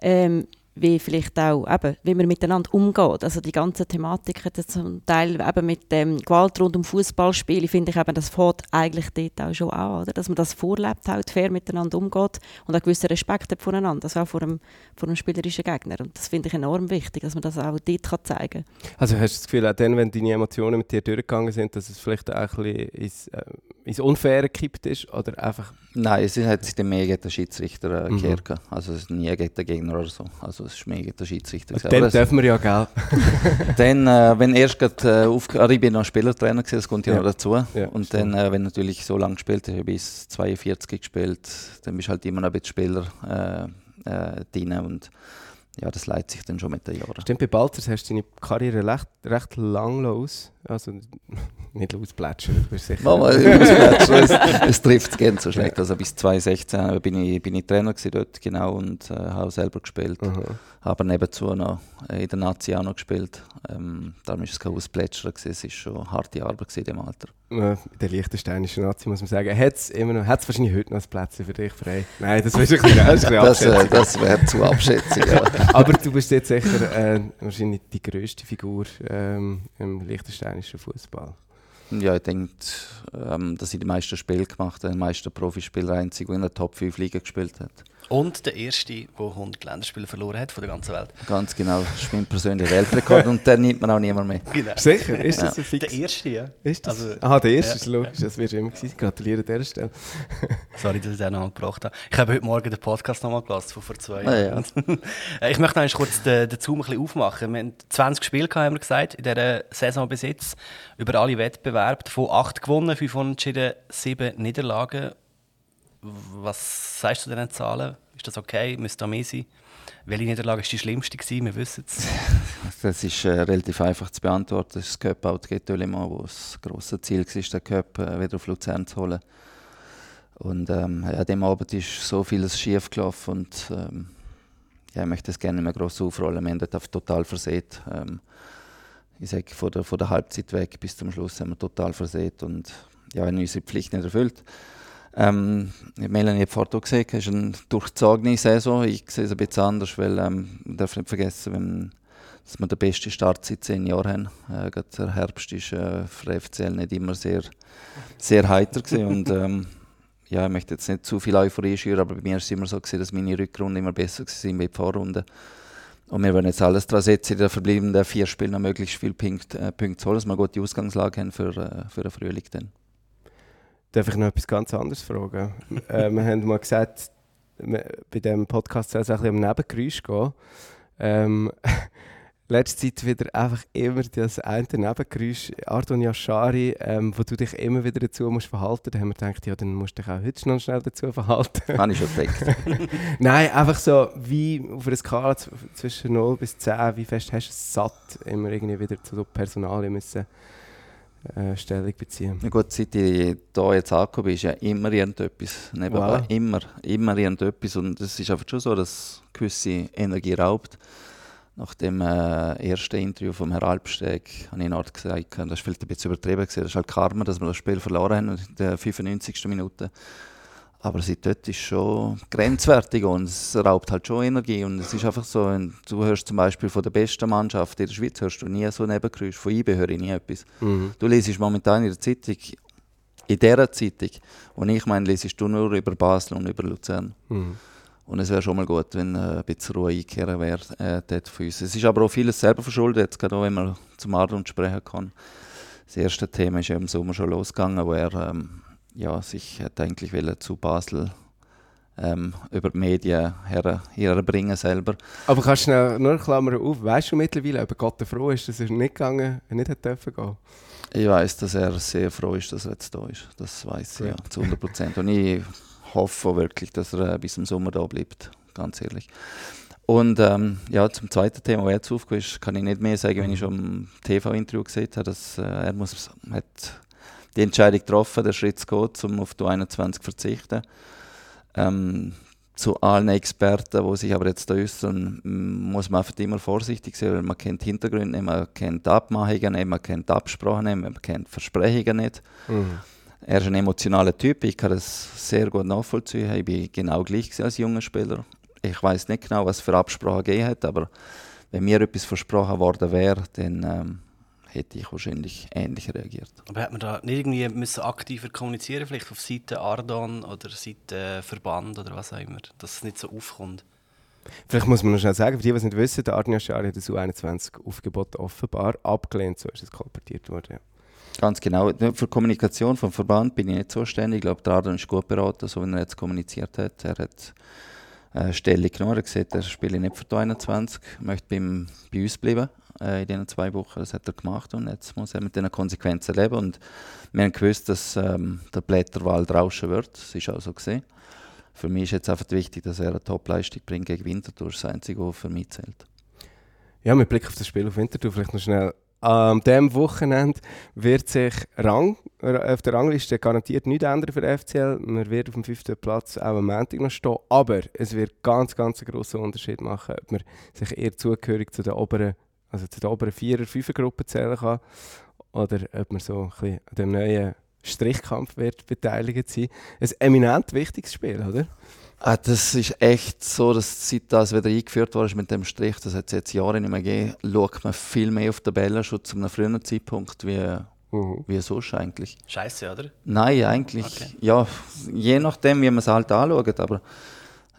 Ähm, wie vielleicht auch, eben, wie man miteinander umgeht. Also die ganzen Thematiken, das zum Teil eben mit dem Gewalt rund um Fußballspiele, finde ich eben, das fängt eigentlich dort auch schon an, oder? dass man das vorlebt, halt fair miteinander umgeht und einen gewissen Respekt hat voneinander, also auch vor einem, vor einem spielerischen Gegner. Und das finde ich enorm wichtig, dass man das auch dort kann zeigen kann. Also hast du das Gefühl, auch dann, wenn deine Emotionen mit dir durchgegangen sind, dass es vielleicht auch ein bisschen ins, äh, ins Unfaire gekippt ist? Oder einfach... Nein, es ist- hat sich dann mehr gegen den Schiedsrichter äh, Mhm. gekehrt. Also es ist nie gegen den Gegner oder so. Also es ist gegen den Schiedsrichter. gewesen. Dann Aber es- dürfen wir ja, gell? Dann, äh, wenn erst grad, äh, auf, also ich bin noch Spielertrainer gewesen, das kommt ja, Ja. noch dazu. Ja, und stimmt. dann, äh, wenn natürlich so lange gespielt ich habe bis 42 gespielt, dann bist du halt immer noch ein bisschen Spieler äh, äh, drin und ja, das leitet sich dann schon mit den Jahren. Stimmt, bei Balzers hast du deine Karriere recht, recht lang los. Also nicht losplätschern, du bist sicher... Mama, es, es trifft es gerne so schlecht. Also bis 2016 bin ich, bin ich Trainer gewesen dort, genau, und äh, habe selber gespielt. Aha. Aber nebenzu noch äh, in der Nazi auch noch gespielt. Ähm, darum war es kein Ausplätschern, gewesen, es war schon harte Arbeit in dem Alter. äh, der liechtensteinischen Nazi, muss man sagen, hat es immer noch, hat's wahrscheinlich heute noch Plätze für dich frei. Nein, das wäre ein bisschen, das äh, das wäre zu Abschätzung. Ja. Aber du bist jetzt sicher äh, wahrscheinlich die grösste Figur ähm, im liechtensteinischen Fußball. Ja, ich denke, ähm, dass ich die meisten Spiele gemacht habe, die meisten Profispieler einzig, der in der Top 5 Liga gespielt hat. Und der Erste, der 100 Länderspiele verloren hat von der ganzen Welt. Ganz genau, das ist mein persönlicher Weltrekord und den nimmt man auch niemand mehr. Genau. Sicher? Ist das Ja. ein Fix? Der Erste, ja. Ist das? Also, Aha, der erste ja. ist logisch, das wirst du immer gewesen. Gratuliere an dieser Stelle. Sorry, dass ich den noch gebracht habe. Ich habe heute Morgen den Podcast nochmal gelassen von vor zwei Ah, Jahren. Äh, ich möchte noch kurz den, den Zoom ein bisschen aufmachen. Wir haben 20 Spiele, gehabt, haben wir gesagt, in dieser Saison bis jetzt. Über alle Wettbewerbe. Davon 8 gewonnen, 5 unentschieden, 7 Niederlagen. Was sagst du zu diesen Zahlen? Ist das okay? Müsste da mehr sein? Welche Niederlage war die schlimmste? Gewesen? Wir wissen es. Das ist äh, relativ einfach zu beantworten. Das ist das Cup Out Getölemann, wo das grosse Ziel war, den Cup äh, wieder auf Luzern zu holen. Und ähm, ja, an dem Abend ist so vieles schief gelaufen und ähm, ja, ich möchte es gerne nicht mehr gross aufrollen. Wir haben dort total versät. Ähm, ich sage, von der, von der Halbzeit weg bis zum Schluss haben wir total versät und ja, haben unsere Pflicht nicht erfüllt. Ähm, Melanie hat vorher gesehen, es ist eine durchzogene Saison. Ich sehe es ein bisschen anders, weil ähm, man darf nicht vergessen, wenn, dass wir den besten Start seit zehn Jahren haben. Äh, gerade der Herbst ist äh, für FCL nicht immer sehr, sehr heiter und ähm, ja, ich möchte jetzt nicht zu viel Euphorie schüren, aber bei mir war es immer so, gewesen, dass meine Rückrunde immer besser war als die Vorrunde. Und wir wollen jetzt alles daran setzen, in den verbliebenen vier Spielen noch möglichst viele Punkte, äh, Punkte zu holen, dass wir eine gute Ausgangslage haben für, äh, für den Frühling. Dann. Darf ich noch etwas ganz anderes fragen? äh, wir haben mal gesagt, bei diesem Podcast soll es ein bisschen um Nebengeräusche gehen. Ähm, letzte Zeit wieder einfach immer das eine Nebengeräusch, Ardon Yashari, ähm, wo du dich immer wieder dazu musst verhalten. Da haben wir gedacht, ja, dann musst du dich auch heute noch schnell dazu verhalten. Habe ich schon gedacht. Nein, einfach so, wie auf einer Skala zwischen 0 bis 10, wie fest hast du es satt, immer irgendwie wieder zu so Personalien müssen äh, Stellung beziehen? Na gut, seit ich hier jetzt angekommen bin, ist ja immer irgendetwas. Nebenbei. Wow. Immer, immer irgendetwas. Und es ist einfach schon so, dass gewisse Energie raubt. Nach dem äh, ersten Interview vom Herrn Alpsteg habe ich Art gesagt, das ist vielleicht ein bisschen übertrieben, gewesen, das ist halt Karma, dass wir das Spiel verloren haben in der 95. Minute. Aber dort ist schon grenzwertig und es raubt halt schon Energie. Und es ist einfach so, wenn du hörst zum Beispiel von der besten Mannschaft in der Schweiz, hörst du nie so Nebengeräusche. Von IB höre ich nie etwas. Mhm. Du liest momentan in der Zeitung, in dieser Zeitung, und ich meine, liest du nur über Basel und über Luzern. Mhm. Und es wäre schon mal gut, wenn äh, ein bisschen Ruhe einkehren wäre äh, dort für uns. Es ist aber auch vieles selber verschuldet, jetzt gerade auch, wenn man zum Adrian sprechen kann. Das erste Thema ist ja im Sommer schon losgegangen, wo er ähm, ja, sich hat eigentlich wollen zu Basel ähm, über die Medien her, herbringen selber. Aber kannst du schnell, nur Klammer auf, weißt du mittlerweile, ob Gott froh ist, dass er nicht gegangen, nicht hat dürfen gehen? Ich weiß, dass er sehr froh ist, dass er jetzt da ist. Das weiß ich ja, zu 100 Prozent. Und ich hoffe wirklich, dass er äh, bis zum Sommer da bleibt, ganz ehrlich. Und ähm, ja, zum zweiten Thema, das jetzt aufgekommen ist, kann ich nicht mehr sagen, wenn ich schon im TV-Interview gesehen habe, dass äh, er muss, hat die Entscheidung getroffen, den Schritt zu gehen, um auf die 21 zu verzichten. Ähm, zu allen Experten, die sich aber jetzt da äußern, muss man einfach immer vorsichtig sein, weil man kennt Hintergründe nicht, man kennt Abmachungen nicht, man kennt Absprachen nicht, man kennt Versprechungen nicht. Mhm. Er ist ein emotionaler Typ, ich kann das sehr gut nachvollziehen. Ich bin genau gleich als junger Spieler. Ich weiß nicht genau, was für Absprachen gegeben hat, aber wenn mir etwas versprochen worden wäre, dann ähm, hätte ich wahrscheinlich ähnlich reagiert. Aber hat man da nicht irgendwie müssen aktiver kommunizieren, vielleicht auf Seite Ardon oder Seite Verband oder was auch immer, dass es nicht so aufkommt? Vielleicht muss man noch schnell sagen, für die, die es nicht wissen, der Arne Schari hat das U21-Aufgebot offenbar abgelehnt, so ist es kolportiert worden. Ja. Ganz genau. Für die Kommunikation vom Verband bin ich nicht zuständig. Ich glaube, der Adrian ist gut beraten, so wie er jetzt kommuniziert hat. Er hat äh, Stellung genommen. Er hat gesagt, er spiele nicht für die 21, möchte beim, bei uns bleiben äh, in diesen zwei Wochen. Das hat er gemacht und jetzt muss er mit diesen Konsequenzen leben. Und wir haben gewusst, dass ähm, der Blätterwald rauschen wird. Das ist auch so gesehen. Für mich ist jetzt einfach wichtig, dass er eine Top-Leistung bringt gegen Winterthur. Das ist das Einzige, was für mich zählt. ja, mit Blick auf das Spiel auf Winterthur vielleicht noch schnell. An diesem Wochenende wird sich Rang, äh, auf der Rangliste garantiert nichts ändern für den FCL. Man wird auf dem fünften Platz auch am Montag noch stehen. Aber es wird ganz, ganz einen grossen Unterschied machen, ob man sich eher zugehörig zu den oberen, also zu den oberen Vierer-, Fünfer-Gruppen zählen kann oder ob man so ein bisschen an dem neuen Strichkampf wird beteiligt sein. Ein eminent wichtiges Spiel, oder? Ah, das ist echt so, dass seit das wieder eingeführt wurde mit dem Strich, das hat es jetzt Jahre nicht mehr gegeben, schaut man viel mehr auf Tabellen schon zu einem früheren Zeitpunkt wie, Mhm. wie sonst eigentlich. Scheiße, oder? Nein, eigentlich, Okay. ja, je nachdem, wie man es halt anschaut, aber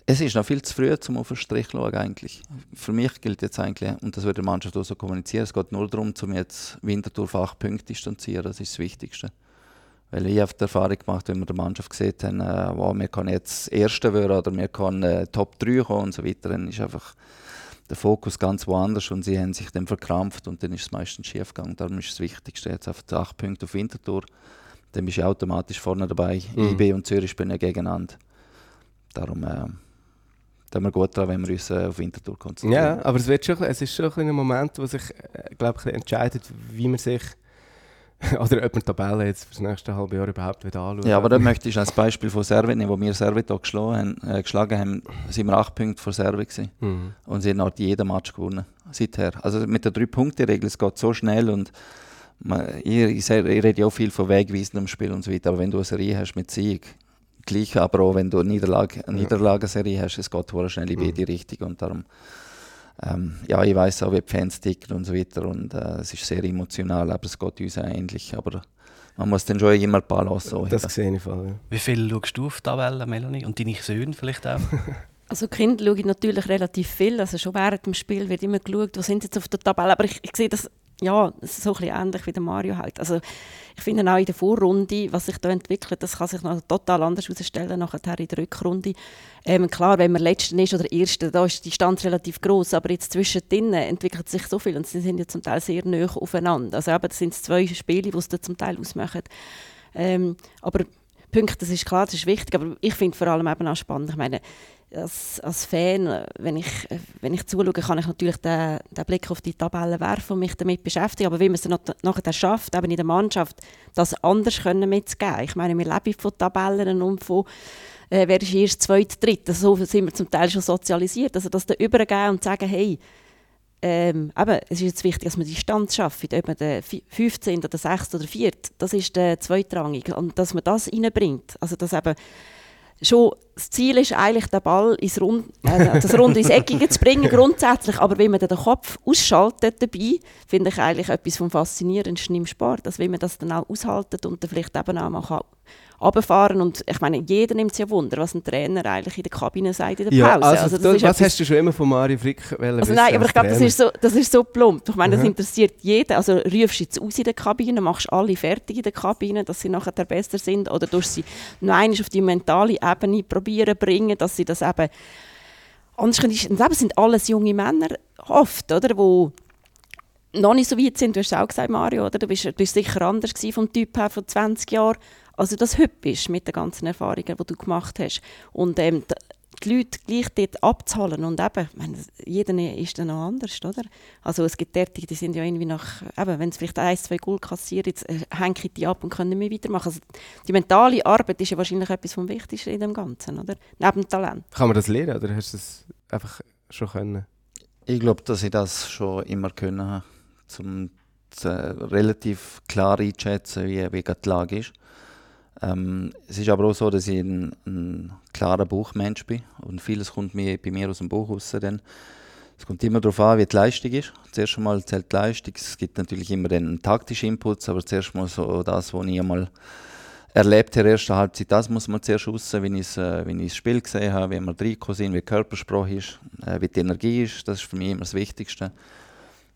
es ist noch viel zu früh, um auf den Strich zu schauen eigentlich. Für mich gilt jetzt eigentlich, und das wird die Mannschaft auch so kommunizieren, es geht nur darum, um jetzt Winterthur Punkte zu distanzieren, das ist das Wichtigste. Weil ich habe die Erfahrung gemacht, wenn wir die Mannschaft gesehen haben, äh, wow, wir können jetzt Erster werden oder wir können äh, Top 3 kommen und so weiter, dann ist einfach der Fokus ganz woanders und sie haben sich dann verkrampft und dann ist es meistens schief gegangen. Darum ist das Wichtigste jetzt auf die acht Punkte auf Winterthur. Dann bist du automatisch vorne dabei. Mhm. IB und Zürich spielen ja gegeneinander. Darum äh, tun wir gut daran, wenn wir uns äh, auf Winterthur konzentrieren. Ja, aber es, wird schon, es ist schon ein, Moment, wo sich äh, glaub, ich, entscheidet, wie man sich oder ob man die Tabelle jetzt für das nächste halbe Jahr überhaupt wieder anschaut. Ja, aber dann möchte ich als Beispiel von Servet nehmen, wo wir Servet auch geschlagen haben, äh, geschlagen haben, sind wir acht Punkte vor Servet gewesen. Mhm. Und sie haben halt jeden Match gewonnen, seither. Also mit der Drei-Punkte-Regel, es geht so schnell und man, ich, ich, ich rede ja auch viel von wegweisendem Spiel und so weiter, aber wenn du eine Serie hast mit Sieg, gleich aber auch wenn du eine Niederlage, eine. Niederlagenserie hast, es geht sehr schnell in Mhm. beide Richtungen und darum, ähm, ja, ich weiß auch, wie die Fans ticken und so weiter und äh, es ist sehr emotional, aber es geht uns auch ähnlich, aber man muss dann schon immer Balance auch Das haben. sehe ich voll. Ja. Wie viel schaust du auf die Tabelle, Melanie? Und deine Söhne vielleicht auch? Also Kinder schaue ich natürlich relativ viel. Also schon während dem Spiel wird immer geschaut, wo sind sie jetzt auf der Tabelle. Aber ich, ich sehe das, ja, so ein bisschen ähnlich wie der Mario halt. Also ich finde auch in der Vorrunde, was sich da entwickelt, das kann sich noch total anders herausstellen nachher in der Rückrunde. Ähm, klar, wenn man Letzter ist oder Erster, da ist die Distanz relativ groß, aber jetzt zwischendrin entwickelt sich so viel und sie sind ja zum Teil sehr nah aufeinander. Also eben, das sind zwei Spiele, die es zum Teil ausmachen. Ähm, aber Punkte, das ist klar, das ist wichtig, aber ich finde vor allem eben auch spannend. Ich meine, als, als Fan, äh, wenn ich, äh, wenn ich zuschaue, kann ich natürlich den, den Blick auf die Tabelle werfen und mich damit beschäftigen. Aber wie man es dann nachher schafft, eben in der Mannschaft, das anders können mitzugeben. Ich meine, wir leben von Tabellen und von äh, wer ist erst, zweit, dritt. Also so sind wir zum Teil schon sozialisiert. Also das da übergeben und sagen, hey, ähm, eben, es ist jetzt wichtig, dass man die Stand schafft, ob man Fi- 15. oder 6. oder 4. Das ist der zweitrangig. Und dass man das reinbringt. Also dass eben schon das Ziel ist eigentlich, den Ball ins Rund, äh, das Rund ins Eckige zu bringen, grundsätzlich. Aber wenn man den Kopf ausschaltet dabei, finde ich eigentlich etwas vom Faszinierendsten im Sport. Dass wenn man das dann auch aushaltet und dann vielleicht eben auch mal kann runterfahren Und ich meine, jeder nimmt sich ja Wunder, was ein Trainer eigentlich in der Kabine sagt in der Ja, Pause. also, das du, ist was etwas- hast du schon immer von Mario Frick also wissen nein, aber ich glaube, das ist, so, das ist so plump. Ich meine, das Mhm. interessiert jeden. Also rufst du jetzt aus in der Kabine, machst alle fertig in der Kabine, dass sie nachher besser sind oder durch sie noch einmal auf die mentale Ebene probieren bringen, dass sie das eben anders können. Eben sind alles junge Männer oft, oder, wo noch nicht so weit sind. Du hast auch gesagt, Mario, oder? Du bist, du bist sicher anders vom Typ her von 20 Jahren, also das heute bist mit den ganzen Erfahrungen, die du gemacht hast. Und ähm, die Leute gleich dort abzuholen und eben, ich meine, jeder ist dann noch anders, oder? Also es gibt derartige, die sind ja irgendwie nach, eben, wenn es vielleicht ein, zwei Goal kassiert, jetzt äh, hängen die ab und können nicht mehr weitermachen. Also die mentale Arbeit ist ja wahrscheinlich etwas vom Wichtigsten in dem Ganzen, oder? Neben dem Talent. Kann man das lernen oder hast du das einfach schon können? Ich glaube, dass ich das schon immer können habe, um äh, relativ klar einzuschätzen, wie, wie die Lage ist. Ähm, es ist aber auch so, dass ich ein, ein klarer Buchmensch bin und vieles kommt mir, bei mir aus dem Buch raus. Dann. Es kommt immer darauf an, wie die Leistung ist. Zuerst einmal zählt die Leistung. Es gibt natürlich immer einen taktischen Input, aber zuerst mal so das, was ich einmal erlebt habe in der ersten Halbzeit, das muss man zuerst raus, wenn ich, äh, das Spiel gesehen habe, wie wir reingekommen sind, wie die Körpersprache ist, äh, wie die Energie ist, das ist für mich immer das Wichtigste.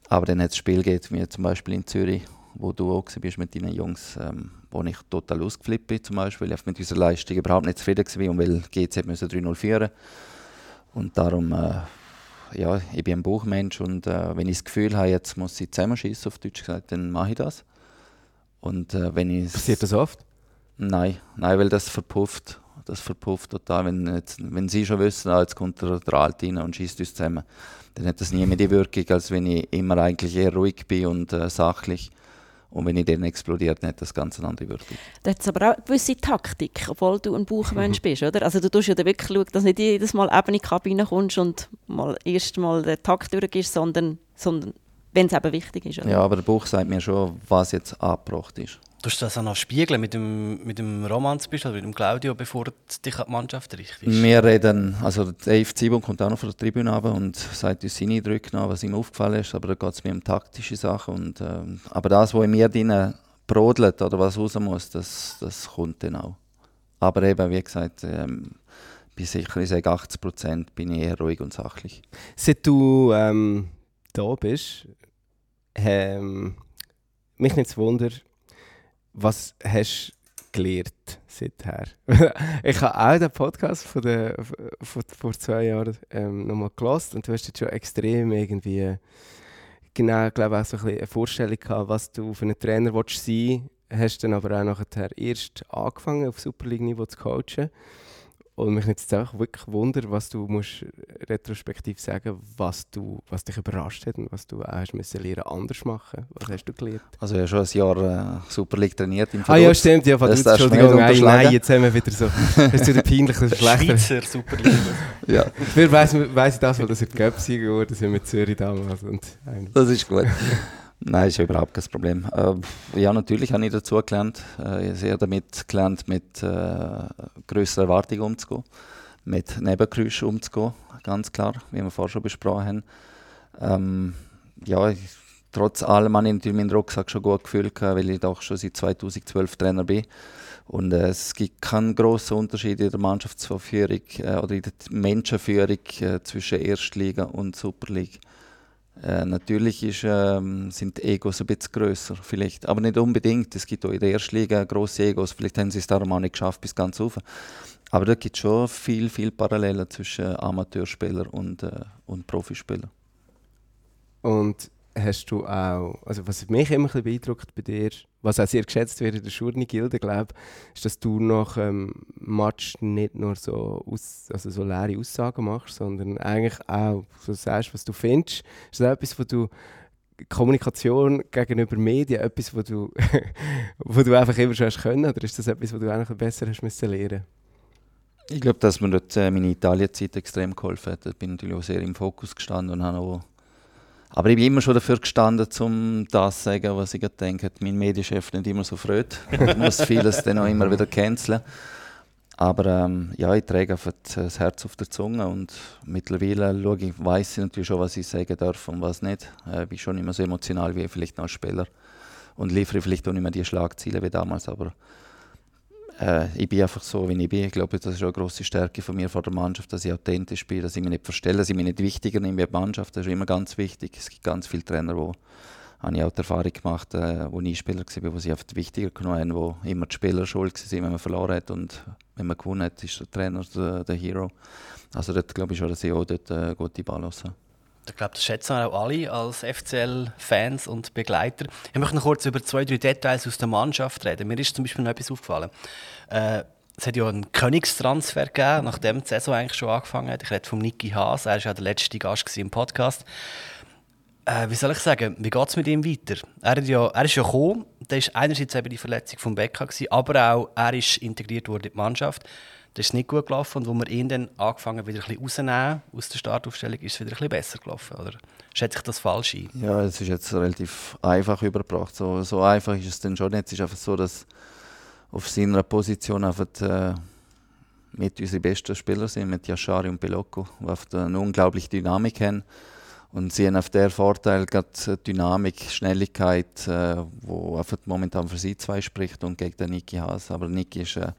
Aber dann hat das Spiel geht, wie zum Beispiel in Zürich, wo du auch bist mit deinen Jungs, ähm, wo ich total ausgeflippt bin zum Beispiel, ich mit unserer Leistung überhaupt nicht zufrieden war, und weil GZ müssen 3-0 führen und darum, äh, ja, ich bin ein Buchmensch und äh, wenn ich das Gefühl habe, jetzt muss ich zusammenschießen, auf Deutsch gesagt, dann mache ich das. Und äh, wenn ich Passiert das oft? Nein, nein, weil das verpufft. Das verpufft total. Wenn, jetzt, wenn sie schon wissen, ah, jetzt kommt der, der Alt rein und schießt uns zusammen, dann hat das nie mehr die Wirkung, als wenn ich immer eigentlich eher ruhig bin und äh, sachlich. Und wenn ich dann explodiert, dann hat das ganz eine andere Wirkung. Da hat es aber auch eine gewisse Taktik, obwohl du ein Buchmensch bist, oder? Also du tust ja wirklich schauen, dass nicht jedes Mal eben in die Kabine kommst und mal erst mal den Takt durchgehst, sondern, sondern wenn es eben wichtig ist. Oder? Ja, aber der Buch sagt mir schon, was jetzt abgebracht ist. Du hast das auch noch spiegeln mit dem, mit dem Roman zum Beispiel, mit dem Claudio, bevor du dich an die Mannschaft richtest? Wir reden, also der Simon kommt auch noch von der Tribüne runter und sagt uns seine Eindrücke nach, was ihm aufgefallen ist, aber da geht es mir um taktische Sachen. Und, ähm, aber das, was in mir drin brodelt oder was raus muss, das, das kommt dann auch. Aber eben, wie gesagt, ähm, bin sicher, ich sage 80 Prozent bin ich eher ruhig und sachlich. Seit du ähm, da bist, ähm, mich nicht zu wundern, was hast du gelernt seither? ich habe auch den Podcast von, der, von vor zwei Jahren ähm, nochmal gelesen und du hast jetzt schon extrem irgendwie genau, glaube auch so ein eine Vorstellung gehabt, was du für einen Trainer sein willst. Hast dann aber auch nachher erst angefangen, auf Super League-Niveau zu coachen. Und mich jetzt auch wirklich wundern, was du musst retrospektiv sagen, was du, was dich überrascht hat und was du auch hast müssen lernen anders machen. Was hast du gelernt? Also ja schon ein Jahr äh, Super League trainiert im Ah ja, stimmt, ja, das Entschuldigung, nein, nein, jetzt haben wir wieder so, das ist wieder peinlich, das ist schlechter. Schweizer Super League. ja. Wer weiss, weiss ich das, weil das in Göpsieger geworden sind mit Zürich damals. Und, das ist gut. Nein, ist überhaupt kein Problem. Äh, ja, natürlich habe ich dazu gelernt. Äh, ich habe damit gelernt, mit äh, größeren Erwartungen umzugehen, mit Nebengeräuschen umzugehen, ganz klar, wie wir vorher schon besprochen haben. Ähm, ja, ich, trotz allem habe ich natürlich meinen Rucksack schon gut gefühlt, weil ich doch schon seit 2012 Trainer bin. Und äh, es gibt keinen grossen Unterschied in der Mannschaftsführung äh, oder in der Menschenführung äh, zwischen Erstliga und Superliga. Äh, natürlich ist, ähm, sind Egos ein bisschen grösser, vielleicht. Aber nicht unbedingt. Es gibt auch in der ersten Liga grosse Egos. Vielleicht haben sie es darum auch nicht geschafft bis ganz rauf. Aber da gibt es schon viel, viel Parallelen zwischen Amateurspielern und, äh, und Profispielern. Und hast du auch, also was mich immer ein bisschen beeindruckt bei dir, was auch sehr geschätzt wird in der Schurni-Gilde, glaube ist, dass du nach ähm, Match nicht nur so, aus, also so leere Aussagen machst, sondern eigentlich auch so sagst, was du findest. Ist das etwas, wo du Kommunikation gegenüber Medien, etwas, wo du, wo du einfach immer schon hast können, oder ist das etwas, wo du eigentlich besser hast müssen lernen? Ich glaube, dass mir dort äh, meine Italienzeit extrem geholfen hat. Da bin natürlich auch sehr im Fokus gestanden und habe auch aber ich bin immer schon dafür gestanden, um das zu sagen, was ich denke. Mein Medienchef nicht immer so freut. Ich muss vieles dann auch immer wieder canceln. Aber ähm, ja, ich trage einfach das Herz auf der Zunge und mittlerweile schaue ich, weiß ich natürlich schon, was ich sagen darf und was nicht. Äh, ich bin schon immer so emotional wie vielleicht als Spieler und liefere vielleicht auch nicht mehr die Schlagziele wie damals. Aber äh, ich bin einfach so, wie ich bin. Ich glaube, das ist eine grosse Stärke von mir vor der Mannschaft, dass ich authentisch bin, dass ich mich nicht verstelle, dass ich mich nicht wichtiger nehme wie die Mannschaft. Das ist immer ganz wichtig. Es gibt ganz viele Trainer, die habe ich auch die Erfahrung gemacht, äh, wo ich Spieler war, die sich oft wichtiger genommen haben, wo immer die Spieler schuld waren, wenn man verloren hat und wenn man gewonnen hat, ist der Trainer der, der Hero. Also dort glaube ich schon, dass ich auch dort eine gute Balance habe. Ich glaube, das schätzen auch alle als FCL-Fans und Begleiter. Ich möchte noch kurz über zwei, drei Details aus der Mannschaft reden. Mir ist zum Beispiel noch etwas aufgefallen. Äh, es hat ja einen Königstransfer gegeben, nachdem die Saison eigentlich schon angefangen hat. Ich rede von Niki Haas, er war ja der letzte Gast im Podcast. Äh, wie soll ich sagen, wie geht es mit ihm weiter? Er, ja, er ist ja gekommen, da war einerseits eben die Verletzung von Becker, aber auch er ist integriert worden in die Mannschaft. Das ist nicht gut gelaufen und wo wir ihn dann angefangen wieder ein bisschen aus der Startaufstellung, ist es wieder ein bisschen besser gelaufen, oder schätze ich das falsch ein? Ja, es ist jetzt relativ einfach überbracht. So, so einfach ist es dann schon nicht. Es ist einfach so, dass auf seiner Position einfach äh, mit unsere besten Spieler sind, mit Yashari und Belocco, die eine unglaubliche Dynamik haben. Und sie haben auf der Vorteil gerade Dynamik, Schnelligkeit, äh, wo einfach momentan für sie zwei spricht und gegen den Niki Haas. Aber Niki ist eine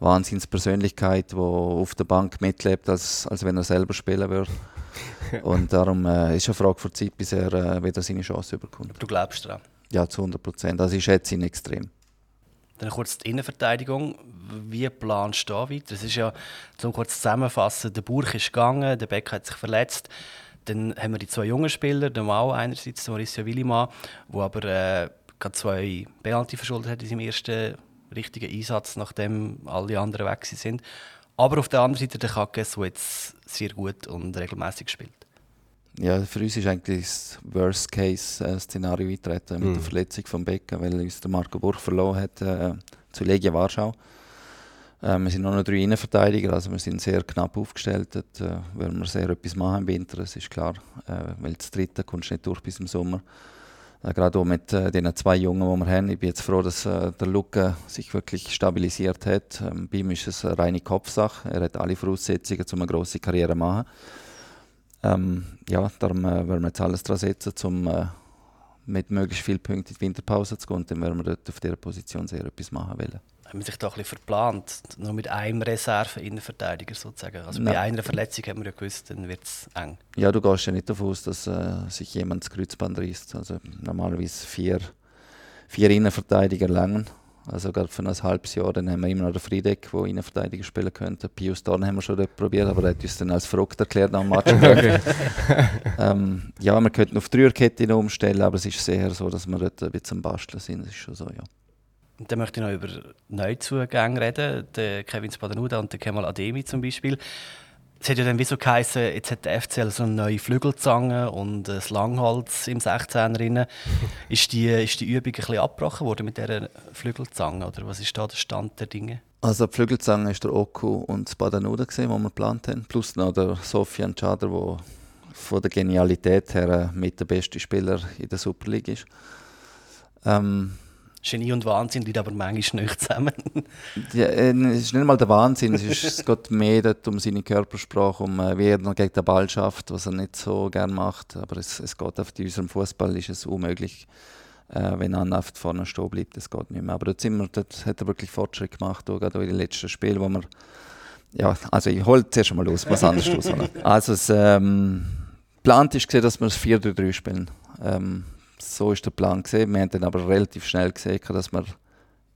Wahnsinnspersönlichkeit, die auf der Bank mitlebt, als, als wenn er selber spielen würde. und darum äh, ist eine Frage für Zeit, bis er äh, wieder seine Chance bekommt. Du glaubst daran? Ja, zu 100 Prozent. Also ich schätze ihn extrem. Dann kurz die Innenverteidigung. Wie planst du da weiter? Es ist ja, zum kurz zusammenfassen, der Burg ist gegangen, der Beck hat sich verletzt. Dann haben wir die zwei jungen Spieler, der Mau einerseits, Mauricio Willimann, der aber äh, gerade zwei Penalty verschuldet hat in seinem ersten richtigen Einsatz, nachdem alle anderen weg sind. Aber auf der anderen Seite der Kackes, der jetzt sehr gut und regelmäßig spielt. Ja, für uns ist eigentlich das Worst-Case-Szenario eingetreten mit mhm. der Verletzung von Becker, weil uns der Marco Burg verloren hat äh, zu Legia Warschau. Äh, wir sind nur noch drei Innenverteidiger, also wir sind sehr knapp aufgestellt. Dort äh, werden wir sehr etwas machen im Winter, das ist klar. Äh, weil das dritte kommst nicht durch bis im Sommer. Äh, gerade auch mit äh, den zwei Jungen, die wir haben. Ich bin jetzt froh, dass äh, der Luca sich wirklich stabilisiert hat. Ähm, bei ihm ist es eine reine Kopfsache. Er hat alle Voraussetzungen, um eine grosse Karriere zu machen. Ähm, ja, darum äh, werden wir jetzt alles dran setzen, um äh, mit möglichst vielen Punkten in die Winterpause zu gehen. Und dann werden wir dort auf dieser Position sehr etwas machen wollen. Haben wir sich da ein bisschen verplant? Nur mit einem Reserve-Innenverteidiger sozusagen. Also bei einer Verletzung haben wir ja gewusst, dann wird es eng. Ja, du gehst ja nicht davon aus, dass äh, sich jemand das Kreuzband reißt. Also normalerweise vier, vier Innenverteidiger langen. Also gerade für ein halbes Jahr, dann haben wir immer noch den Friedeck, der Innenverteidiger spielen könnte. Pius Dorn haben wir schon probiert, aber er hat uns dann als verrückt erklärt am Match. ähm, ja, wir könnten auf Dreierkette umstellen, aber es ist sehr so, dass wir dort ein bisschen am Basteln sind. Das ist schon so, ja. Und dann möchte ich noch über Neuzugänge reden. Der Kevin Spadenuda und der Kemal Ademi zum Beispiel. Es hat ja dann wie so geheißen, jetzt hat der FCL so eine neue Flügelzange und ein Langholz im 16er drin. ist, die, ist die Übung ein bisschen abgebrochen worden mit dieser Flügelzange? Oder was ist da der Stand der Dinge? Also die Flügelzange ist der Oku und das Badanuda wo wir geplant haben. Plus noch der Sofian Chader, der von der Genialität her äh, mit der beste Spieler in der Super League ist. Ähm, Genie und Wahnsinn liegen aber manchmal nicht zusammen. ja, äh, es ist nicht mal der Wahnsinn, es, ist, es geht mehr dort um seine Körpersprache, um äh, wie er noch gegen den Ball schafft, was er nicht so gerne macht. Aber es, es geht auf in unserem Fußball ist es unmöglich, äh, wenn er oft vorne stehen bleibt, das geht nicht mehr. Aber dort, sind wir, dort hat er wirklich Fortschritt gemacht, auch gerade in den letzten Spielen, wo wir ja, also ich hole zuerst mal los, was anderes rausholen. Also es ähm, geplant ist gesehen, dass wir das 4-3 spielen. Ähm, so ist der Plan gesehen. Wir haben dann aber relativ schnell gesehen, dass wir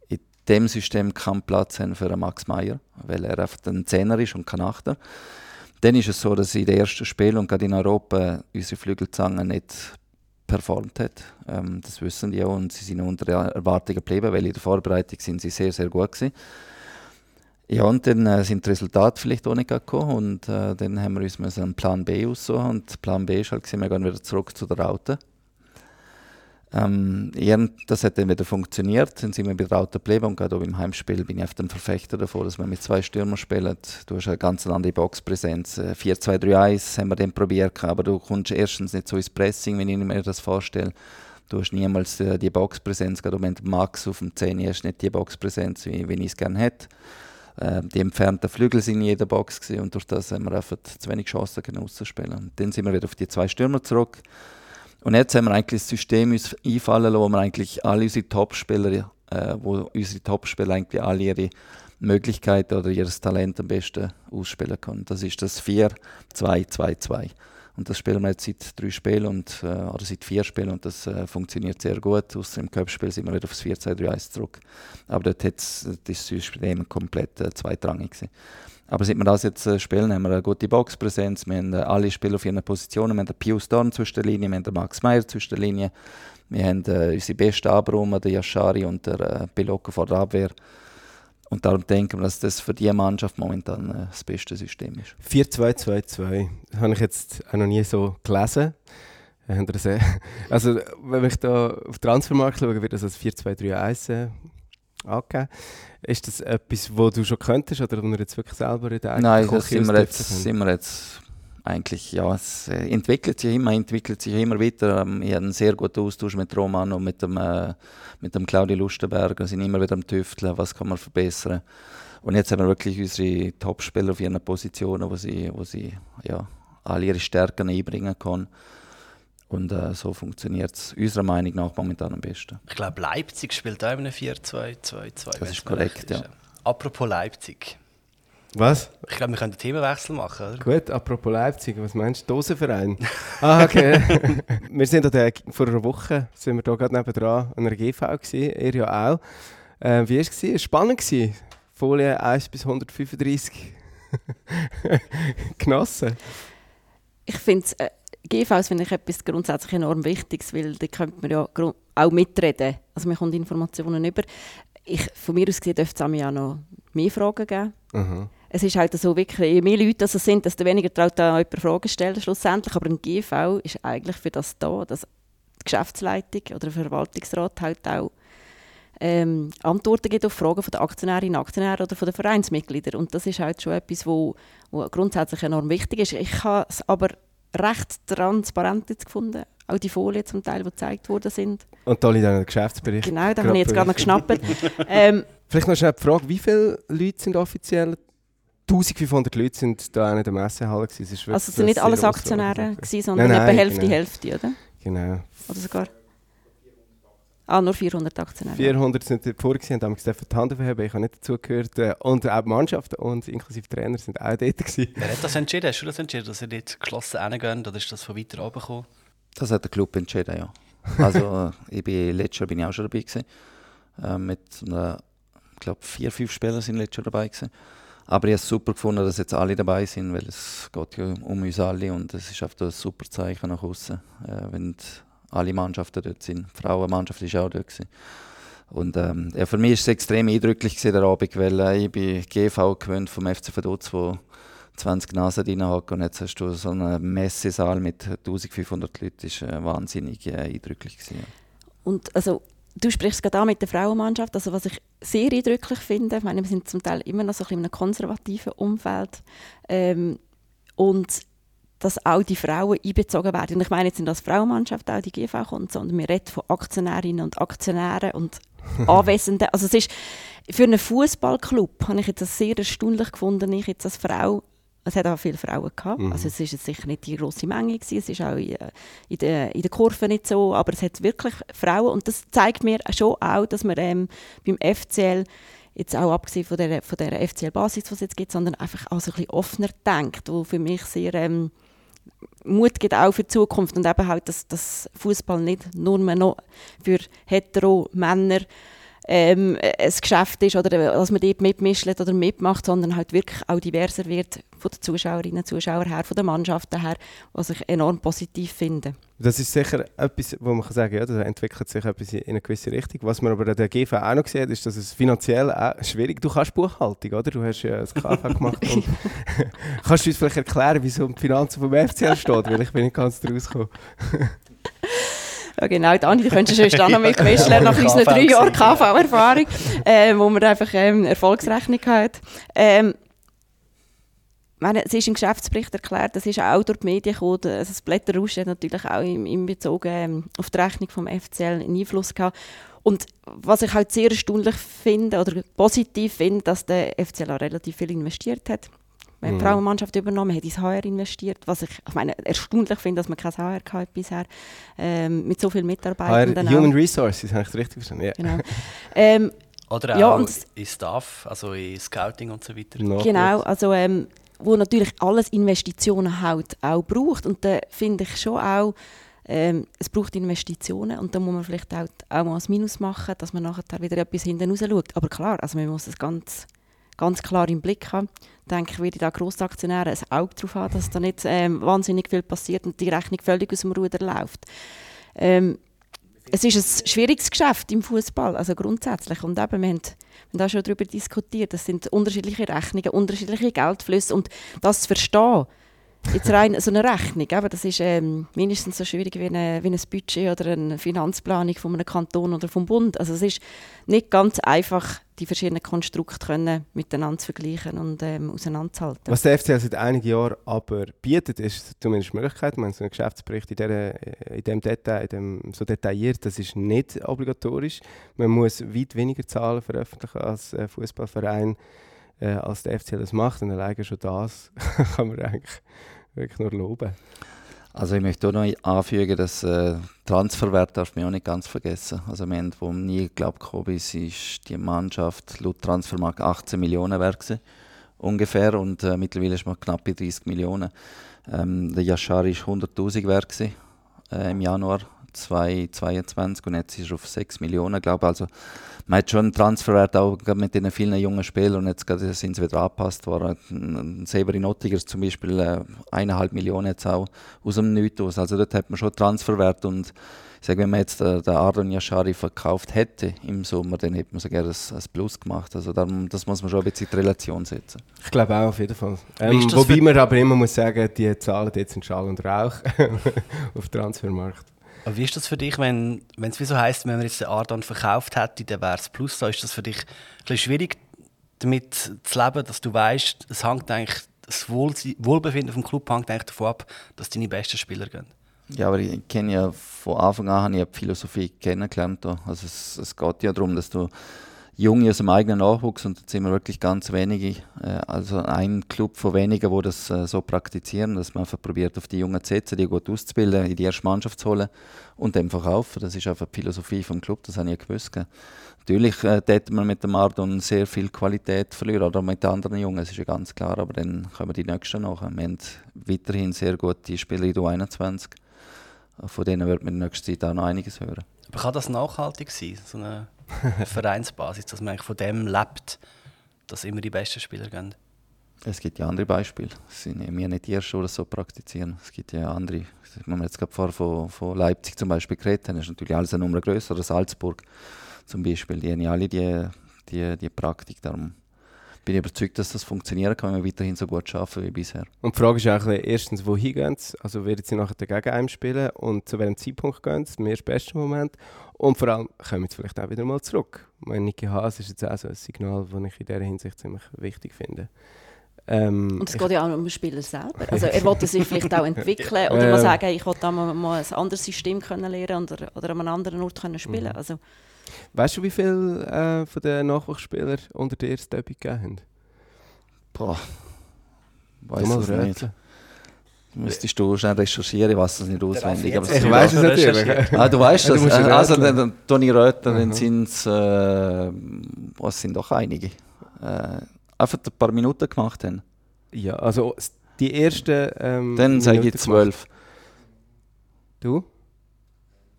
in dem System keinen Platz haben für Max Meyer, weil er einfach ein Zehner ist und kein Achter. Dann ist es so, dass in den ersten Spielen und gerade in Europa unsere Flügelzange nicht performt hat. Ähm, das wissen die auch und sie sind unter Erwartungen geblieben, weil in der Vorbereitung sind sie sehr, sehr gut gewesen. Ja, und dann äh, sind die Resultate vielleicht auch nicht gekommen und äh, dann haben wir uns einen Plan B aussuchen und Plan B ist halt, gewesen, wir gehen wieder zurück zu der Raute. Ähm, das dann wieder funktioniert, sind wir bei der Raute geblieben und gerade auch im Heimspiel bin ich auf dem Verfechter davon, dass wir mit zwei Stürmern spielen. Du hast eine ganz andere Boxpräsenz. 4-2-3-1 haben wir dann probiert, aber du kommst erstens nicht so ins Pressing, wenn ich mir das vorstelle. Du hast niemals äh, die Boxpräsenz, gerade wenn Max auf dem 10 ist, nicht die Boxpräsenz, wie, wie ich es gerne hätte. Äh, die entfernten Flügel sind in jeder Box und durch das haben wir einfach zu wenig Chancen auszuspielen. Und dann sind wir wieder auf die zwei Stürmer zurück. Und jetzt haben wir eigentlich das System einfallen lassen, wo wir eigentlich alle unsere Topspieler, äh, wo unsere Topspieler eigentlich alle ihre Möglichkeiten oder ihr Talent am besten ausspielen können. Das ist das 4-2-2-2. Und das spielen wir jetzt seit drei Spielen und, äh, oder seit vier Spielen und das äh, funktioniert sehr gut. Außer im Cup-Spiel sind wir wieder aufs 4-2-3-1 zurück. Aber dort hat das System komplett äh, zweitrangig gewesen. Aber seit wir das jetzt äh, spielen, haben wir eine gute Boxpräsenz. Wir haben äh, alle Spieler auf ihren Positionen. Wir haben den Pius Dorn zwischen der Linie, wir haben den Max Meyer zwischen der Linie. Wir haben äh, unsere besten Abräumer, der Yashari und der äh, Piloko vor der Abwehr. Und darum denken wir, dass das für diese Mannschaft momentan äh, das beste System ist. 4-2-2-2. Das habe ich jetzt auch noch nie so gelesen. Äh, Also, wenn ich da auf Transfermarkt schaue, wird das als 4-2-3-1 angegeben. Ist das etwas, wo du schon könntest oder wo du jetzt wirklich selber in der Nein, Küche das sind wir, jetzt, sind wir jetzt eigentlich, ja, es äh, entwickelt sich immer, entwickelt sich immer weiter. Ähm, Ich habe einen sehr guten Austausch mit Roman und mit dem, äh, mit dem Claudio Lustenberg. Wir sind immer wieder am Tüfteln, was kann man verbessern. Und jetzt haben wir wirklich unsere Topspieler auf ihren Positionen, wo sie, wo sie ja, alle ihre Stärken einbringen können. Und äh, so funktioniert es unserer Meinung nach momentan am besten. Ich glaube, Leipzig spielt auch in einem 4-2-2-2. Das ist korrekt, ja. Apropos Leipzig. Was? Ich glaube, wir können einen Themenwechsel machen, oder? Gut, apropos Leipzig, was meinst du? Dosenverein? ah, okay. wir sind da vor einer Woche, sind wir da gerade nebenan an einer GV gewesen, ihr ja auch. Äh, wie war es? Es war spannend. Gewesen. Folie 1 bis 135. Genossen. Ich finde äh, GVs finde ich etwas grundsätzlich enorm Wichtiges, weil da könnte man ja auch mitreden. Also man kommt Informationen über. Ich, von mir aus gesehen dürfte es auch noch mehr Fragen geben. Aha. Es ist halt so wirklich, je mehr Leute das es sind, desto weniger traut da jemand Fragen stellen schlussendlich. Aber ein GV ist eigentlich für das da, dass die Geschäftsleitung oder der Verwaltungsrat halt auch ähm, Antworten gibt auf Fragen von der Aktionärinnen, Aktionäre oder von den Vereinsmitgliedern. Und das ist halt schon etwas, wo, wo grundsätzlich enorm wichtig ist. Ich habe es aber recht transparent jetzt gefunden. Auch die Folien zum Teil, die gezeigt worden sind. Und da liegt auch der Geschäftsbericht. Genau, da habe ich jetzt gerade noch geschnappt. ähm, Vielleicht noch schnell die Frage, wie viele Leute sind offiziell? 1500 Leute sind da in der Messehalle. Gewesen. Also es sind nicht alles. Aktionäre, gewesen, sondern Nein, etwa nein, Hälfte, genau. Hälfte, oder? Genau. Oder sogar? Ah, nur 400 Aktionäre. 400 sind dort vor und haben gesagt, die Hand aufheben. Ich habe nicht dazugehört. Äh, Und auch die Mannschaft und inklusive Trainer sind auch dort. Gewesen. Wer hat das entschieden? Hast du das entschieden, dass ihr dort geschlossen reingehen? Oder ist das von weiter oben gekommen? Das hat der Club entschieden, ja. Also äh, ich bin, letztes Jahr bin ich auch schon dabei gewesen. Äh, mit, ich glaube, vier, fünf Spielern sind letztes Jahr dabei gewesen. Aber ich habe es super gefunden, dass jetzt alle dabei sind, weil es geht ja um uns alle und es ist einfach ein super Zeichen nach außen, äh, wenn alle Mannschaften dort sind. Die Frauenmannschaft ist auch dort. Und ähm, ja, für mich ist es extrem eindrücklich gewesen, der Abend, weil äh, ich bin GV gewöhnt vom FC Vaduz, wo 20 Nasen drin hocken und jetzt hast du so einen Messesaal mit 1500 Leuten, das ist äh, wahnsinnig äh, eindrücklich gewesen. ja. Und also, du sprichst gerade an mit der Frauenmannschaft. Also, was ich sehr eindrücklich finde, ich meine, wir sind zum Teil immer noch so ein bisschen in einem konservativen Umfeld. Ähm, und dass auch die Frauen einbezogen werden. Und ich meine jetzt nicht als Frauenmannschaft auch die GV kommt, sondern wir reden von Aktionärinnen und Aktionären und Anwesenden. Also es ist für einen Fußballclub habe ich jetzt das sehr erstaunlich gefunden, ich jetzt als Frau es hat auch viele Frauen gehabt. Mhm. Also es ist jetzt sicher nicht die große Menge gewesen. Es ist auch in, in der in der Kurve nicht so, aber es hat wirklich Frauen und das zeigt mir schon auch, dass man ähm, beim FCL jetzt auch abgesehen von der, von der FCL-Basis, die es jetzt gibt, sondern einfach auch so ein bisschen offener denkt, wo für mich sehr ähm, Mut gibt auch für die Zukunft und eben halt, dass, dass Fußball nicht nur mehr noch für hetero Männer ähm, ein Geschäft ist oder dass man dort mitmischt oder mitmacht, sondern halt wirklich auch diverser wird von den Zuschauerinnen und Zuschauern her, von den Mannschaften her, was ich enorm positiv finde. Das ist sicher etwas, wo man kann sagen ja, da entwickelt sich etwas in eine gewisse Richtung. Was man aber an der GV auch noch sieht, ist, dass es finanziell auch schwierig Du kannst Buchhaltung, oder? Du hast ja das KV gemacht. Kannst du uns vielleicht erklären, wieso die Finanzen vom FCL steht? Weil ich bin nicht ganz draus gekommen. Ja, genau, Dani, du könntest sonst auch noch mitgemischt nach unseren drei Jahren. KV-Erfahrung, äh, wo man einfach ähm, Erfolgsrechnung hat. Ähm, meine, es ist im Geschäftsbericht erklärt, das ist auch durch die Medien gekommen, also das Blätterrausch hat natürlich auch im, im Bezug ähm, auf die Rechnung vom FCL einen Einfluss gehabt. Und was ich halt sehr erstaunlich finde oder positiv finde, dass der FCL auch relativ viel investiert hat. Wir haben die Mhm. Frauenmannschaft übernommen, hat ins HR investiert, was ich, ich meine, erstaunlich finde, dass man kein HR hatte bisher, ähm, mit so vielen HR, Mitarbeitenden. Human auch. Resources, habe ich das richtig verstanden? Ja. Genau. ähm, Oder Ja, auch und- in Staff, also in Scouting und so weiter. Noch Genau, gut. also ähm, wo natürlich alles Investitionen halt auch braucht und da finde ich schon auch, ähm, es braucht Investitionen und da muss man vielleicht auch, auch mal ein Minus machen, dass man nachher wieder etwas hinten raus schaut. Aber klar, also man muss es ganz, ganz klar im Blick haben. Ich denke, würde da Grossaktionäre ein Auge darauf haben, dass da nicht ähm, wahnsinnig viel passiert und die Rechnung völlig aus dem Ruder läuft. Ähm, es ist ein schwieriges Geschäft im Fußball, also grundsätzlich. Und eben, wir haben, wir schon darüber diskutiert, das sind unterschiedliche Rechnungen, unterschiedliche Geldflüsse und das zu verstehen, jetzt rein so eine Rechnung, eben, das ist ähm, mindestens so schwierig wie, eine, wie ein Budget oder eine Finanzplanung von einem Kanton oder vom Bund. Also es ist nicht ganz einfach, die verschiedenen Konstrukte können miteinander zu vergleichen und ähm, auseinanderzuhalten. Was der FCL seit einigen Jahren aber bietet, ist zumindest die Möglichkeit, man so einen Geschäftsbericht in, dieser, in dem Detail, in dem, so detailliert, das ist nicht obligatorisch. Man muss weit weniger Zahlen veröffentlichen als äh, Fußballverein, äh, als der FCL das macht. Und alleine schon das kann man eigentlich wirklich nur loben. Also ich möchte auch noch anfügen, dass äh, Transferwert darf man auch nicht ganz vergessen. Also wir haben, wo nie glaubt ist, ist die Mannschaft laut Transfermarkt 18 Millionen wert gewesen, ungefähr und äh, mittlerweile ist man knapp bei 30 Millionen. Ähm, der Yashar ist 100'000 wert gewesen, äh, im Januar 2022 und jetzt ist er auf 6 Millionen, glaube also man hat schon einen Transferwert auch mit den vielen jungen Spielern und jetzt gerade sind sie wieder angepasst worden. Ein Severin Ottigers zum Beispiel äh, eineinhalb Millionen jetzt auch aus dem Nichts. Also dort hat man schon Transferwert und ich sage, wenn man jetzt äh, den Ardon Yashari verkauft hätte im Sommer, dann hätte man sogar ein, ein Plus gemacht. Also darum, das muss man schon ein bisschen in die Relation setzen. Ich glaube auch auf jeden Fall. Ähm, wobei man aber immer muss sagen, die Zahlen jetzt sind Schall und Rauch auf dem Transfermarkt. Aber wie ist das für dich, wenn es wie so heisst, wenn man jetzt den Ardon verkauft hätte, dann wäre es plus so? Ist das für dich ein bisschen schwierig, damit zu leben, dass du weißt, es hängt eigentlich das Wohl Wohlbefinden vom Club hängt eigentlich davon ab, dass deine besten Spieler gehen? Ja, aber ich kenne ja von Anfang an ich die Philosophie kennengelernt. Also es, es geht ja darum, dass du Junge aus dem eigenen Nachwuchs und sind wir wirklich ganz wenige, äh, also ein Club von wenigen, wo das äh, so praktizieren, dass man einfach probiert, auf die Jungen zu setzen, die gut auszubilden, in die erste Mannschaft zu holen und dann verkaufen. Das ist einfach die Philosophie vom Club, das habe ich gewusst. Natürlich äh, man mit dem Mardon sehr viel Qualität verlieren, oder mit den anderen Jungen, das ist ja ganz klar, aber dann kommen die Nächsten nach. Wir haben weiterhin sehr gute Spieler in der 21 von denen wird man in der nächsten Zeit auch noch einiges hören. Aber kann das nachhaltig sein, so eine Vereinsbasis, dass man eigentlich von dem lebt, dass immer die besten Spieler gehen? Es gibt ja andere Beispiele. Es sind wir nicht die Ersten, die das so praktizieren. Es gibt ja andere. Wenn wir jetzt gerade vorher von, von Leipzig zum Beispiel geredet haben, ist natürlich alles eine Nummer größer. Oder Salzburg zum Beispiel. Die haben ja alle die, die, die Praktik. Darum bin ich überzeugt, dass das funktionieren kann, wenn wir weiterhin so gut arbeiten wie bisher. Und die Frage ist auch erstens, wohin gehen sie? Also werden sie nachher gegen einem spielen und zu welchem Zeitpunkt gehen sie? Mir ist der beste Moment. Und vor allem kommen sie vielleicht auch wieder mal zurück. Mein Niki Haas ist jetzt auch so ein Signal, das ich in dieser Hinsicht ziemlich wichtig finde. Ähm, und es geht ja auch um den Spieler selber. Also er wollte sich vielleicht auch entwickeln oder mal sagen, ich wollte mal, mal ein anderes System können lernen oder, oder an einem anderen Ort können spielen. Mhm. Also, Weißt du, wie viele äh, von den Nachwuchsspielern unter dir das Debüt gegeben haben? Boah, weiß ich nicht. Müsstest du schnell recherchieren, ich weiß es nicht auswendig. Aber ich weiß es natürlich. Ah, du weißt das. Ja, also, dann, Toni Röther, dann sind es, äh, was sind doch einige. Äh, einfach ein paar Minuten gemacht haben. Ja, also die ersten. Ähm, dann sage ich zwölf. Du?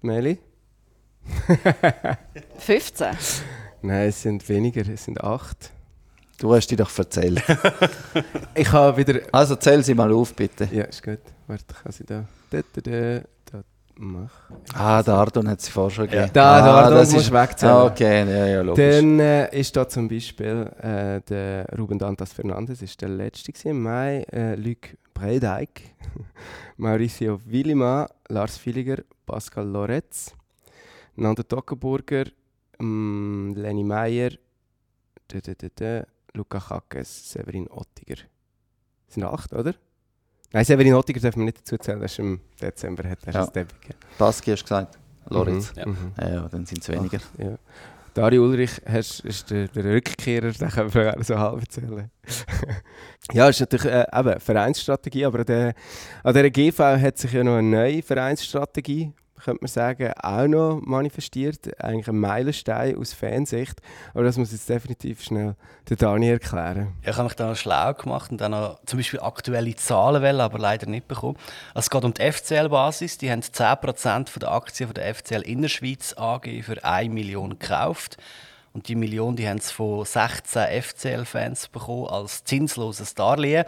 Meli? 15? Nein, es sind weniger, es sind acht. Du hast dich doch erzählt. ich habe wieder. Also zähl sie mal auf, bitte. Ja, ist gut. Warte, kann sie da. Da, da, da, machen. Ah, der Ardon hat sie vorher schon gegeben. Ja. Da, der Ardon das muss wegzählen. Ah, okay, ja, ja, logisch. Dann äh, ist da zum Beispiel äh, der Ruben Dantas Fernandes, ist der letzte gewesen, im Mai. Äh, Luc Bredeijk, Mauricio Willima, Lars Villiger, Pascal Loretz. Nando Tockenburger, ähm, Lenny Meyer, Luca Kackes, Severin Ottiger. Das sind acht, oder? Nein, Severin Ottiger darf man nicht dazu zählen, das ist im Dezember hat er ja. das Debüt gegeben. Baski hast du gesagt, Lorenz. Mhm. Ja. Mhm. ja. dann sind es weniger. Ach, ja. Dario Ulrich hast, ist der, der Rückkehrer, den können wir so halb erzählen. ja, ist natürlich äh, eben Vereinsstrategie, aber an der, an der GV hat sich ja noch eine neue Vereinsstrategie könnte man sagen, auch noch manifestiert. Eigentlich ein Meilenstein aus Fansicht. Aber das muss jetzt definitiv schnell der Dani erklären. Ja, ich habe mich dann noch schlau gemacht und dann noch zum Beispiel aktuelle Zahlen wählen, aber leider nicht bekommen. Es geht um die FCL-Basis. Die haben 10% der Aktien der FCL Innerschweiz AG für 1 Million gekauft. Und die Million die haben sie von 16 FCL-Fans bekommen als zinsloses Darlehen.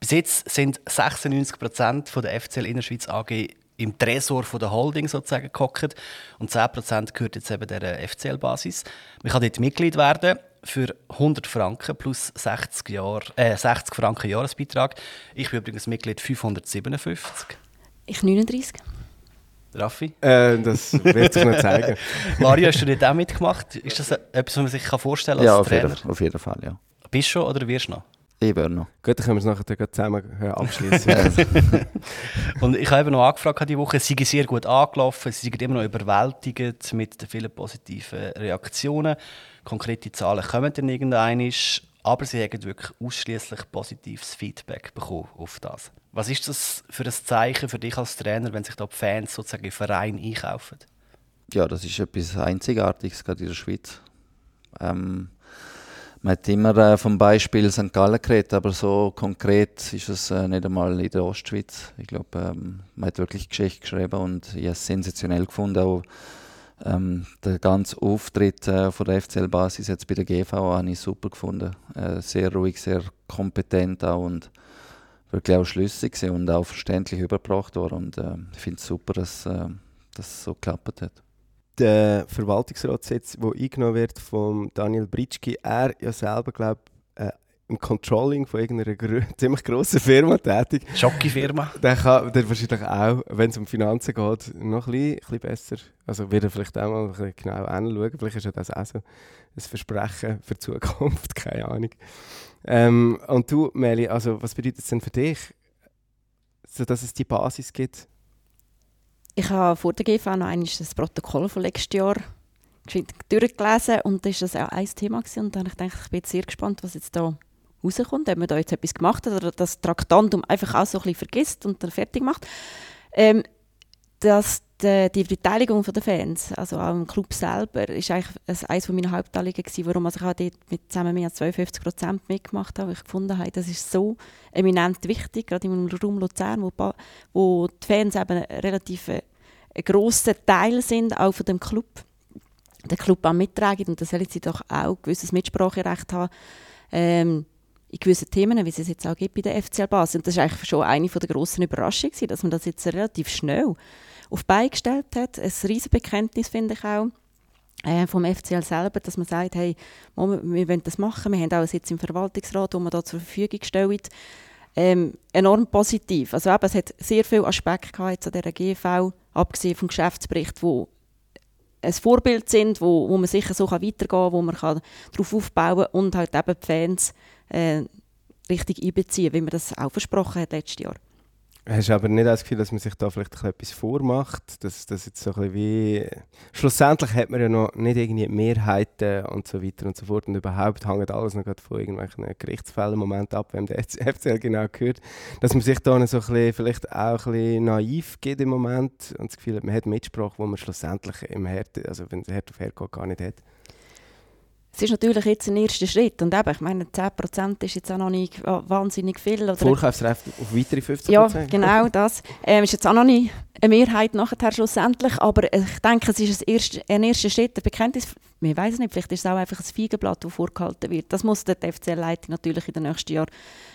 Bis jetzt sind 96% der FCL Innerschweiz AG im Tresor von der Holding sozusagen gehockt. Und 10% gehört jetzt eben der FCL-Basis. Man kann dort Mitglied werden für 100 Franken plus 60, Jahr, äh, 60 Franken Jahresbeitrag. Ich bin übrigens Mitglied 557. Ich 39. Raffi? Äh, das wird sich noch zeigen. Mario, hast du nicht auch mitgemacht? Ist das etwas, was man sich vorstellen kann als ja, auf Trainer? Jeden, auf jeden Fall, ja. Bist du schon oder wirst du noch? Ich werde noch. Gut, dann können wir es nachher zusammen äh, abschließen. und ich habe eben noch angefragt die Woche, sie sind sehr gut angelaufen, sie sind immer noch überwältigt mit den vielen positiven Reaktionen. Konkrete Zahlen kommen dann irgendwann, aber sie haben wirklich ausschließlich positives Feedback bekommen auf das. Was ist das für ein Zeichen für dich als Trainer, wenn sich da die Fans sozusagen im Verein einkaufen? Ja, das ist etwas Einzigartiges, gerade in der Schweiz. Ähm, man hat immer äh, vom Beispiel St. Gallen geredet, aber so konkret ist es äh, nicht einmal in der Ostschweiz. Ich glaube, ähm, man hat wirklich Geschichte geschrieben und ich habe es sensationell gefunden. Auch ähm, der ganze Auftritt äh, von der FCL-Basis jetzt bei der GV habe ich super gefunden. Äh, sehr ruhig, sehr kompetent auch und wirklich auch schlüssig und auch verständlich übergebracht worden. Und äh, ich finde es super, dass äh, das so geklappt hat der Verwaltungsratssitz, der eingenommen wird von Daniel Britschki, er ja selber, glaube äh, im Controlling von irgendeiner gro ziemlich grossen Firma tätig. Schocki-Firma. Der kann der wahrscheinlich auch, wenn es um Finanzen geht, noch ein bisschen, ein bisschen besser. Also wird er vielleicht auch mal ein bisschen genau anschauen. Vielleicht ist ja das auch so ein Versprechen für die Zukunft, keine Ahnung. Ähm, und du, Meli, also was bedeutet es denn für dich, so dass es die Basis gibt? Ich habe vor der GV noch einmal das Protokoll von letztes Jahr durchgelesen und da war das auch ein Thema gewesen. und dann habe ich ich bin sehr gespannt, was jetzt da rauskommt, ob man da jetzt etwas gemacht hat oder das Traktandum einfach auch so ein bisschen vergisst und dann fertig macht. Ähm, dass die, die Beteiligung der Fans, also auch im Club selber, ist eigentlich eines meiner Hauptanliegen warum also ich auch dort mit zusammen mehr als 52 Prozent mitgemacht habe. Ich gefunden habe, das ist so eminent wichtig, gerade im Raum Luzern, wo, wo die Fans eben relativ ein, ein grosser Teil sind, auch von dem Club. Der Club auch mittragen und da sollen sie doch auch ein gewisses Mitspracherecht haben. Ähm, in gewissen Themen, wie es es jetzt auch gibt bei der FCL Basel. Und das war eigentlich schon eine der grossen Überraschungen, dass man das jetzt relativ schnell auf die gestellt hat. Ein riesiges Bekenntnis finde ich auch äh, vom FCL selber, dass man sagt, hey, wir, wollen das machen. Wir haben auch einen Sitz im Verwaltungsrat, wo man da zur Verfügung stellt. Ähm, enorm positiv. Also eben, es hat sehr viele Aspekte an dieser GV, abgesehen vom Geschäftsbericht, wo ein Vorbild sind, wo, wo man sicher so weitergehen kann, wo man kann darauf aufbauen kann und halt eben die Fans äh, richtig einbeziehen, wie man das auch versprochen hat letztes Jahr. Hast du aber nicht das Gefühl, dass man sich da vielleicht etwas vormacht? Dass das jetzt so ein wie... Schlussendlich hat man ja noch nicht irgendwie Mehrheiten und so weiter und so fort. Und überhaupt hängt alles noch von irgendwelchen Gerichtsfällen im Moment ab, wem der FCL genau gehört. Dass man sich da so ein bisschen, vielleicht auch ein bisschen naiv geht im Moment und das Gefühl hat, man hat Mitsprache, wo man schlussendlich im Herd, also wenn es Herd auf Herd geht, gar nicht hat. Es ist natürlich jetzt ein erster Schritt. Und eben, ich meine, 10% ist jetzt auch noch nicht wahnsinnig viel. Oder Vorkaufsrecht auf weitere 15%? Ja, genau das. Ähm, ist jetzt auch noch nicht eine Mehrheit nachher schlussendlich. Aber ich denke, es ist ein erster, ein erster Schritt, ein Bekenntnis. Wir weiß nicht, vielleicht ist es auch einfach ein Feigenblatt, das vorgehalten wird. Das muss der FCL-Leitung natürlich in den nächsten Jahren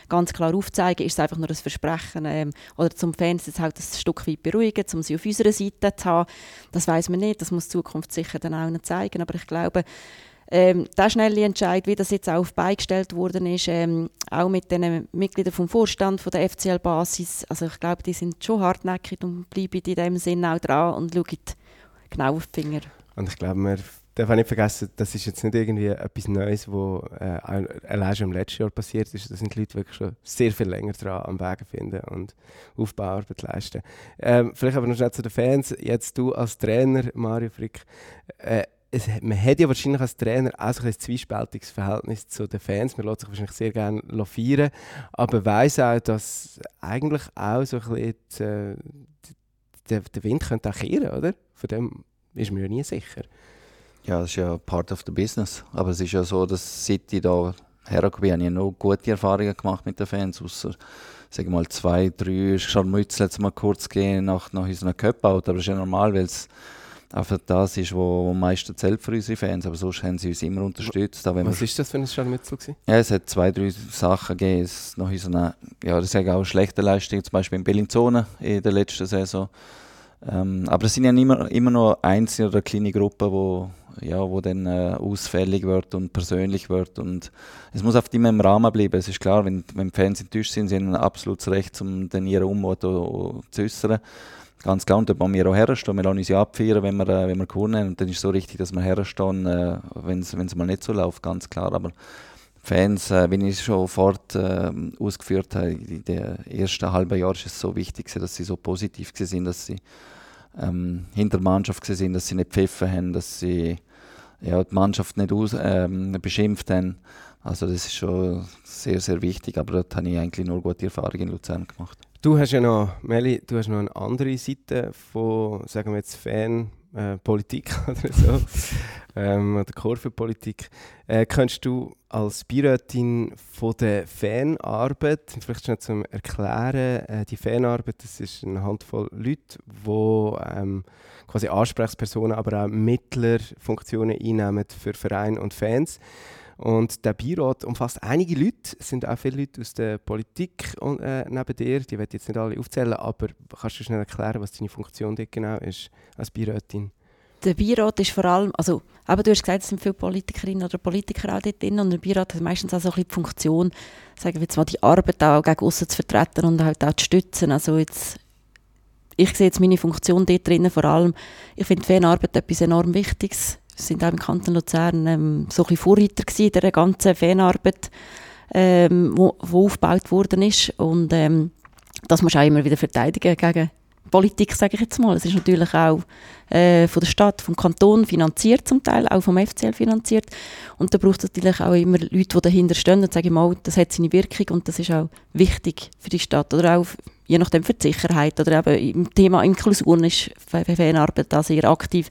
ganz klar aufzeigen. Ist es einfach nur ein Versprechen ähm, oder zum Fans jetzt halt ein Stück weit beruhigen, um sie auf unserer Seite zu haben. Das weiß man nicht. Das muss die Zukunft sicher dann auch noch zeigen. Aber ich glaube, ähm, der schnelle Entscheid, wie das jetzt auch auf beigestellt worden ist, ähm, auch mit den Mitgliedern vom Vorstand von der FCL-Basis, also ich glaube, die sind schon hartnäckig und bleiben in dem Sinn auch dran und schauen genau auf die Finger. Und ich glaube, darf auch nicht vergessen, das ist jetzt nicht irgendwie etwas Neues, was äh, allein schon im letzten Jahr passiert ist. Da sind die Leute wirklich schon sehr viel länger dran am Wege finden und Aufbauarbeit leisten. Ähm, vielleicht aber noch schnell zu den Fans. Jetzt du als Trainer, Mario Frick, äh, es, man hat ja wahrscheinlich als Trainer auch ein zwiespältiges Verhältnis zu den Fans. Man lässt sich wahrscheinlich sehr gerne feiern, aber weiß auch, dass eigentlich auch so ein bisschen äh, der, der Wind könnte auch kehren, oder? Von dem ist man ja nie sicher. Ja, das ist ja part of the business. Aber es ist ja so, dass seit ich da hergekommen bin, habe ich noch gute Erfahrungen gemacht mit den Fans, außer sag mal zwei, drei Scharmützel jetzt mal kurz gehen nach, nach unserem Cup-Out. Aber das ist ja normal, weil es einfach das ist, was am meisten zählt für unsere Fans. Aber sonst haben sie uns immer unterstützt. Auch wenn was ist das für ein Scharmützel? Ja, es hat zwei, drei Sachen gegeben. Es nach unserer, ja, das ist auch schlechte Leistung, zum Beispiel in Bellinzona in der letzten Saison. Ähm, aber es sind ja immer, immer noch einzelne oder kleine Gruppen, wo, ja, wo dann äh, ausfällig wird und persönlich wird. Und es muss oft immer im Rahmen bleiben. Es ist klar, wenn, wenn Fans enttäuscht sind, sie haben ein absolutes Recht, um dann ihren Unmut zu äußern. Ganz klar, und da wollen wir auch herstehen. Wir lassen uns ja abfeiern, wenn wir, äh, wenn wir gewonnen haben. Und dann ist es so richtig, dass wir herstehen, äh, wenn es mal nicht so läuft, ganz klar. Aber Fans, äh, wie ich es schon fort äh, ausgeführt habe, in den ersten halben Jahren ist es so wichtig, dass sie so positiv sind, dass sie ähm, hinter der Mannschaft sind, dass sie nicht pfiffen haben, dass sie ja, die Mannschaft nicht aus, ähm, beschimpft haben. Also das ist schon sehr, sehr wichtig, aber dort habe ich eigentlich nur gute Erfahrungen in Luzern gemacht. Du hast ja noch, Meli, du hast noch eine andere Seite von, sagen wir jetzt, Fanpolitik äh, oder so, ähm, oder Kurvenpolitik. Äh, kannst du als Beirätin von der Fanarbeit, vielleicht schnell zum Erklären, äh, die Fanarbeit, das ist eine Handvoll Leute, die ähm, quasi Ansprechpersonen, aber auch Mittlerfunktionen einnehmen für Vereine und Fans. Und der Beirat umfasst einige Leute, es sind auch viele Leute aus der Politik äh, neben dir, die werde ich jetzt nicht alle aufzählen, aber kannst du schnell erklären, was deine Funktion dort genau ist als Beirätin? der Beirat ist vor allem, also aber du hast gesagt, es sind viele Politikerinnen oder Politiker auch dort drin und der Beirat hat meistens auch so ein die Funktion, sagen wir jetzt mal, die Arbeit auch gegen außen zu vertreten und halt auch zu stützen. Also jetzt, ich sehe jetzt meine Funktion dort drinnen vor allem, ich finde Fanarbeit etwas enorm Wichtiges. Sind auch im Kanton Luzern ähm, so ein Vorreiter in der ganzen Fanarbeit, ähm, wo, wo aufgebaut worden ist und ähm, das muss auch immer wieder verteidigen gegen Politik, sage ich jetzt mal. Es ist natürlich auch äh, von der Stadt, vom Kanton finanziert zum Teil, auch vom FCL finanziert. Und da braucht es natürlich auch immer Leute, die dahinter stehen und sagen, mal, das hat seine Wirkung und das ist auch wichtig für die Stadt. Oder auch je nachdem für die Sicherheit oder eben im Thema Inklusion ist Fanarbeit da sehr aktiv.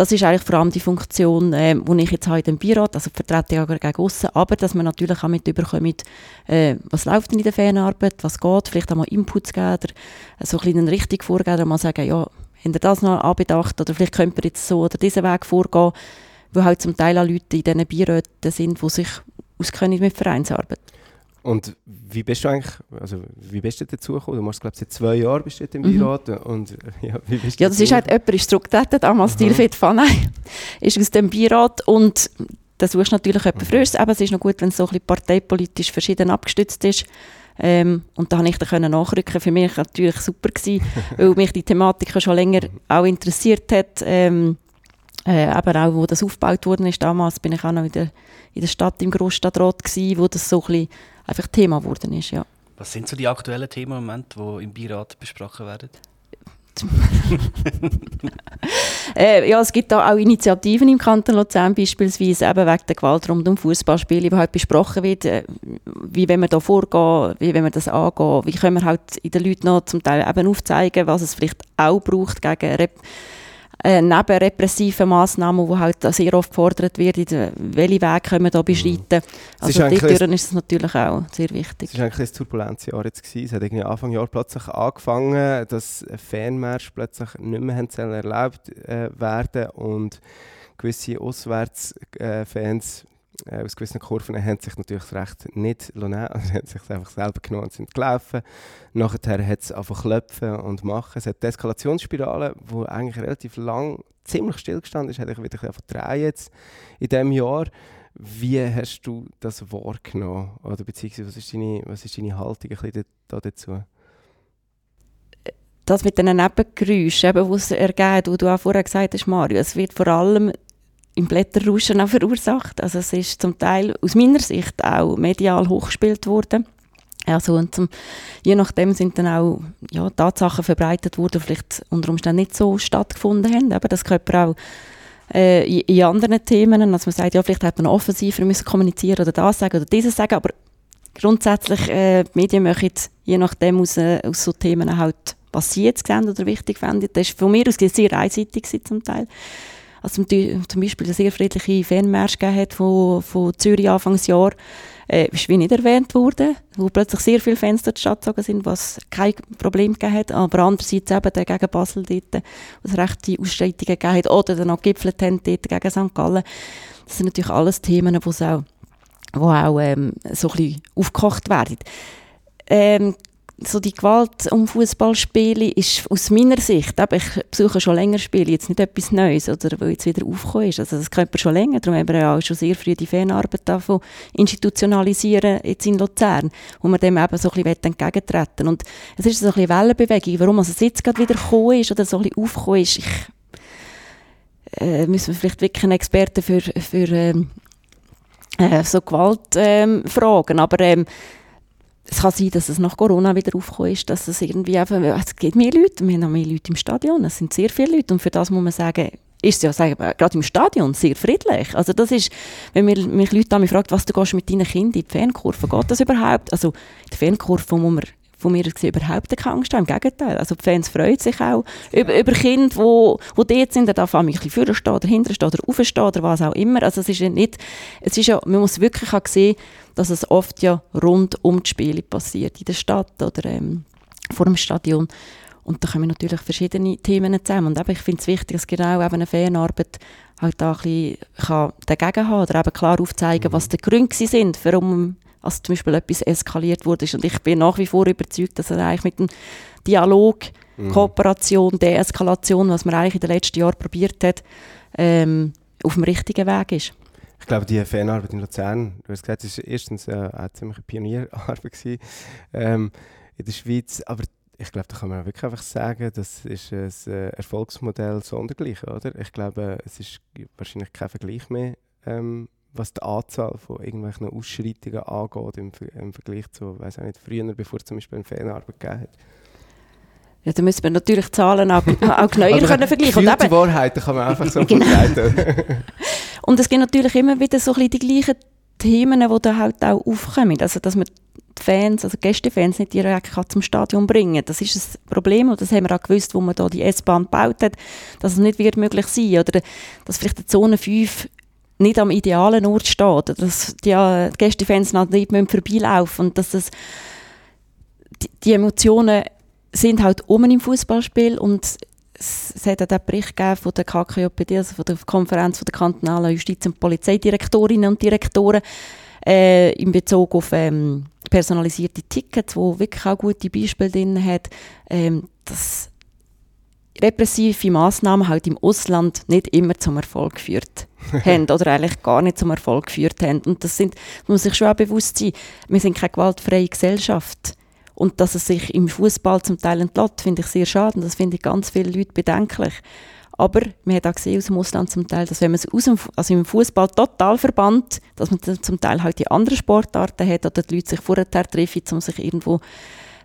Das ist eigentlich vor allem die Funktion, äh, die ich jetzt habe in dem Beirat, also vertrete ich gegen aussen, aber dass man natürlich auch mit überkommt, äh, was läuft denn in der Fanarbeit, was geht, vielleicht auch mal Inputs geben oder so ein bisschen richtig vorgeben oder mal sagen, ja, habt ihr das noch anbedacht oder vielleicht könnt ihr jetzt so oder diesen Weg vorgehen, wo halt zum Teil auch Leute in diesen Beiräten sind, die sich auskennen mit Vereinsarbeit. Und wie bist du eigentlich, also wie bist du dazu gekommen? Du machst glaube ich seit zwei Jahren bist du im mhm. Beirat und ja, wie bist du Ja, das ist halt, jemand ist zurückgetreten, damals Stilfit Fanei, ist aus dem Beirat und da suchst du natürlich jemanden mhm. Frühes, aber es ist noch gut, wenn es so ein bisschen parteipolitisch verschieden abgestützt ist. Ähm, und da konnte ich da können nachrücken. Für mich war natürlich super, gewesen, weil mich die Thematik schon länger mhm. auch interessiert hat. Ähm, äh, aber auch, wo das aufgebaut worden ist, damals bin ich auch noch in der, in der Stadt, im Grossstadtrat gewesen, wo das so ein bisschen einfach Thema geworden ist, ja. Was sind so die aktuellen Themen im Moment, die im Beirat besprochen werden? äh, ja, es gibt da auch Initiativen im Kanton Luzern, beispielsweise eben wegen der Gewalt rund um Fußballspiele, die halt besprochen wird, äh, wie wenn wir da vorgehen, wie wenn wir das angehen, wie können wir halt in den Leuten noch zum Teil eben aufzeigen, was es vielleicht auch braucht gegen Rep äh, neben repressiven Massnahmen, die halt sehr oft gefordert werden, welche Wege können wir da beschreiten. Mhm. Also dort ist es natürlich auch sehr wichtig. Es war eigentlich ein turbulentes Jahr jetzt. Gewesen. Es hat irgendwie Anfang Jahr plötzlich angefangen, dass Fanmärsche plötzlich nicht mehr erlaubt äh, werden und gewisse Auswärtsfans äh, aus gewissen Kurven haben sich natürlich das Recht nicht. Also sie haben sich einfach selber genommen und sind gelaufen. Nachher hat es einfach klopfen und machen. Es hat die Eskalationsspirale, die eigentlich relativ lang ziemlich stillgestanden ist, hat sich wieder drehen jetzt in diesem Jahr. Wie hast du das wahrgenommen? Oder beziehungsweise was ist deine, was ist deine Haltung ein bisschen da dazu? das mit den Nebengeräuschen, die es ergeht, wo du auch vorher gesagt hast, Mario, es wird vor allem im Blätterrauschen auch verursacht. Also es ist zum Teil aus meiner Sicht auch medial hochgespielt worden. Also und zum, je nachdem sind dann auch ja, Tatsachen verbreitet worden, die vielleicht unter Umständen nicht so stattgefunden haben. Aber das gehört auch äh, in, anderen Themen. Also man sagt, ja, vielleicht hätte man offensiver müssen kommunizieren oder das sagen oder dieses sagen, aber grundsätzlich, äh, die Medien möchten je nachdem aus, äh, aus so Themen halt, was sie jetzt sehen oder wichtig finden. Das war von mir aus sehr einseitig zum Teil also zum Beispiel eine sehr friedliche Fanmarsch hat von, von Zürich Anfangsjahr, äh, ist wie nicht erwähnt worden, wo plötzlich sehr viele Fans dort gezogen sind, was kein Problem gegeben hat, aber andererseits eben der gegen Basel dort, was rechte Ausschreitungen gegeben hat, oder dann noch gipfelt haben dort gegen St. Gallen. Das sind natürlich alles Themen, die auch, wo auch ähm, so ein bisschen aufgekocht werden. Ähm, so die Gewalt um Fußballspiele ist aus meiner Sicht, ich besuche schon länger Spiele, jetzt nicht etwas Neues oder wo jetzt wieder aufgekommen ist. Also das kennt man schon länger, darum haben wir ja auch schon sehr früh die Fanarbeit davon institutionalisieren jetzt in Luzern, wo wir dem eben so ein bisschen entgegentreten Und es ist so ein bisschen Wellenbewegung, warum also es jetzt gerade wieder gekommen ist oder so ein bisschen aufgekommen ist. Ich, äh, müssen wir vielleicht wirklich einen Experten für, für ähm, äh, so Gewaltfragen, ähm, aber ähm, es kann sein, dass es nach Corona wieder aufgekommen ist, dass es irgendwie einfach, es gibt mehr Leute, wir haben noch mehr Leute im Stadion, es sind sehr viele Leute und für das muss man sagen, ist es ja sagen, gerade im Stadion sehr friedlich. Also das ist, wenn mich, mich Leute mich fragen, was du gehst mit deinen Kindern in die Fankurve, geht das überhaupt? Also die Fankurve muss man von mir gesehen überhaupt keine Angst haben. Im Gegenteil. Also die Fans freuen sich auch über, über Kinder, die wo, wo dort sind. Da darf man ein bisschen vorne stehen oder hinten oder raufstehen oder was auch immer. Also es ist ja nicht, es ist ja, man muss wirklich auch sehen, dass es oft ja rund um die Spiele passiert. In der Stadt oder ähm, vor dem Stadion. Und da kommen natürlich verschiedene Themen zusammen. Und eben, ich finde es wichtig, dass genau eben eine Fanarbeit halt da ein bisschen dagegen haben oder eben klar aufzeigen, mhm. was die Gründe sind, warum als zum Beispiel etwas eskaliert wurde. Und ich bin nach wie vor überzeugt, dass er eigentlich mit dem Dialog, Mhm. Kooperation, Deeskalation, was man eigentlich in den letzten Jahren probiert hat, ähm, auf dem richtigen Weg ist. Ich glaube, die Fanarbeit in Luzern, du hast gesagt, es war erstens äh, eine ziemliche Pionierarbeit gewesen, ähm, in der Schweiz, aber ich glaube, da kann man auch wirklich einfach sagen, das ist ein äh, Erfolgsmodell sondergleichen, oder? Ich glaube, es ist wahrscheinlich kein Vergleich mehr, ähm, was die Anzahl von irgendwelchen Ausschreitungen angeht im, im Vergleich zu, weiß auch nicht, früher, bevor es zum Beispiel eine Fanarbeit gegeben hat. Ja, da müssen wir natürlich die Zahlen auch, auch genauer können vergleichen. Und, eben, Wahrheiten kann man einfach so Genau. verbreiten. und es gibt natürlich immer wieder so ein bisschen die gleichen Themen, die da halt auch aufkommen. Also, dass man die Fans, also Gästefans nicht direkt zum Stadion bringen Das ist ein Problem und das haben wir auch gewusst, wo man da die S-Bahn gebaut hat, dass es nicht wird möglich sein Oder dass vielleicht die Zone 5 nicht am idealen Ort steht. Oder dass die, äh, die Gästefans noch nicht vorbeilaufen und dass das, die, die Emotionen sind halt um im Fußballspiel und es hat auch den Bericht gegeben von der KKJPD, also von der Konferenz von der kantonalen Justiz- und Polizeidirektorinnen und Direktoren, äh, in Bezug auf ähm, personalisierte Tickets, wo wirklich auch gute Beispiele drin hat, ähm, dass repressive Massnahmen halt im Ausland nicht immer zum Erfolg geführt haben oder eigentlich gar nicht zum Erfolg geführt haben. Und das sind, muss sich schon auch bewusst sein, wir sind keine gewaltfreie Gesellschaft. Und dass es sich im Fußball zum Teil entlässt, finde ich sehr schade. Und das finde ich ganz viele Leute bedenklich. Aber man hat auch gesehen aus dem Ausland zum Teil, dass wenn man es aus dem, also im Fußball total verbannt, dass man zum Teil halt die anderen Sportarten hat oder die Leute sich vorher treffen, um sich irgendwo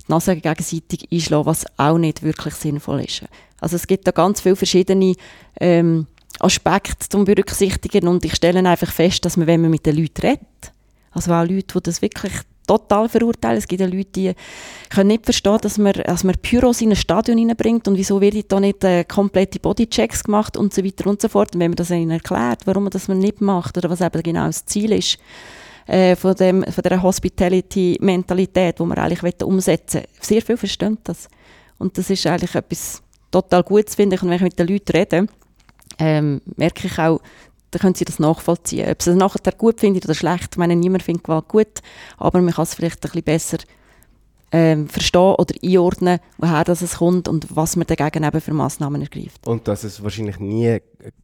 die Nase gegenseitig einschlagen, was auch nicht wirklich sinnvoll ist. Also es gibt da ganz viele verschiedene ähm, Aspekte zum berücksichtigen und ich stelle einfach fest, dass man, wenn man mit den Leuten redet, also auch Leute, die das wirklich total verurteilen. Es gibt ja Leute, die können nicht verstehen, dass man, dass man Pyros in ein Stadion reinbringt und wieso werden da nicht äh, komplette Bodychecks gemacht und so weiter und so fort. Und wenn man das ihnen erklärt, warum man das nicht macht oder was eben genau das Ziel ist äh, von, dem, von dieser Hospitality-Mentalität, die wir eigentlich umsetzen wollen. Sehr viel verstehen das. Und das ist eigentlich etwas total Gutes, finde ich. Und wenn ich mit den Leuten rede, ähm, merke ich auch, dann können sie das nachvollziehen. Ob sie es nachher gut finden oder schlecht, ich meine, niemand findet Gewalt gut, aber man kann es vielleicht ein bisschen besser ähm, verstehen oder einordnen, woher das es kommt und was man dagegen eben für Massnahmen ergreift. Und dass es wahrscheinlich nie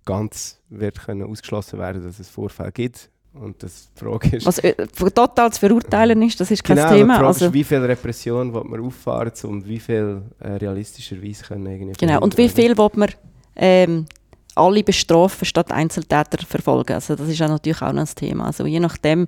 ganz wird können ausgeschlossen werden, dass es Vorfälle gibt. Und dass die Frage ist, Was äh, total zu verurteilen ist, das ist kein genau, die Thema. Frage Also, ist, wie viel Repression will man auffahren und wie viel äh, realistischerweise können irgendwie genau. Und wie viel will man ähm, alle bestrafen, statt Einzeltäter verfolgen? Also das ist ja natürlich auch noch ein Thema. Also je nachdem,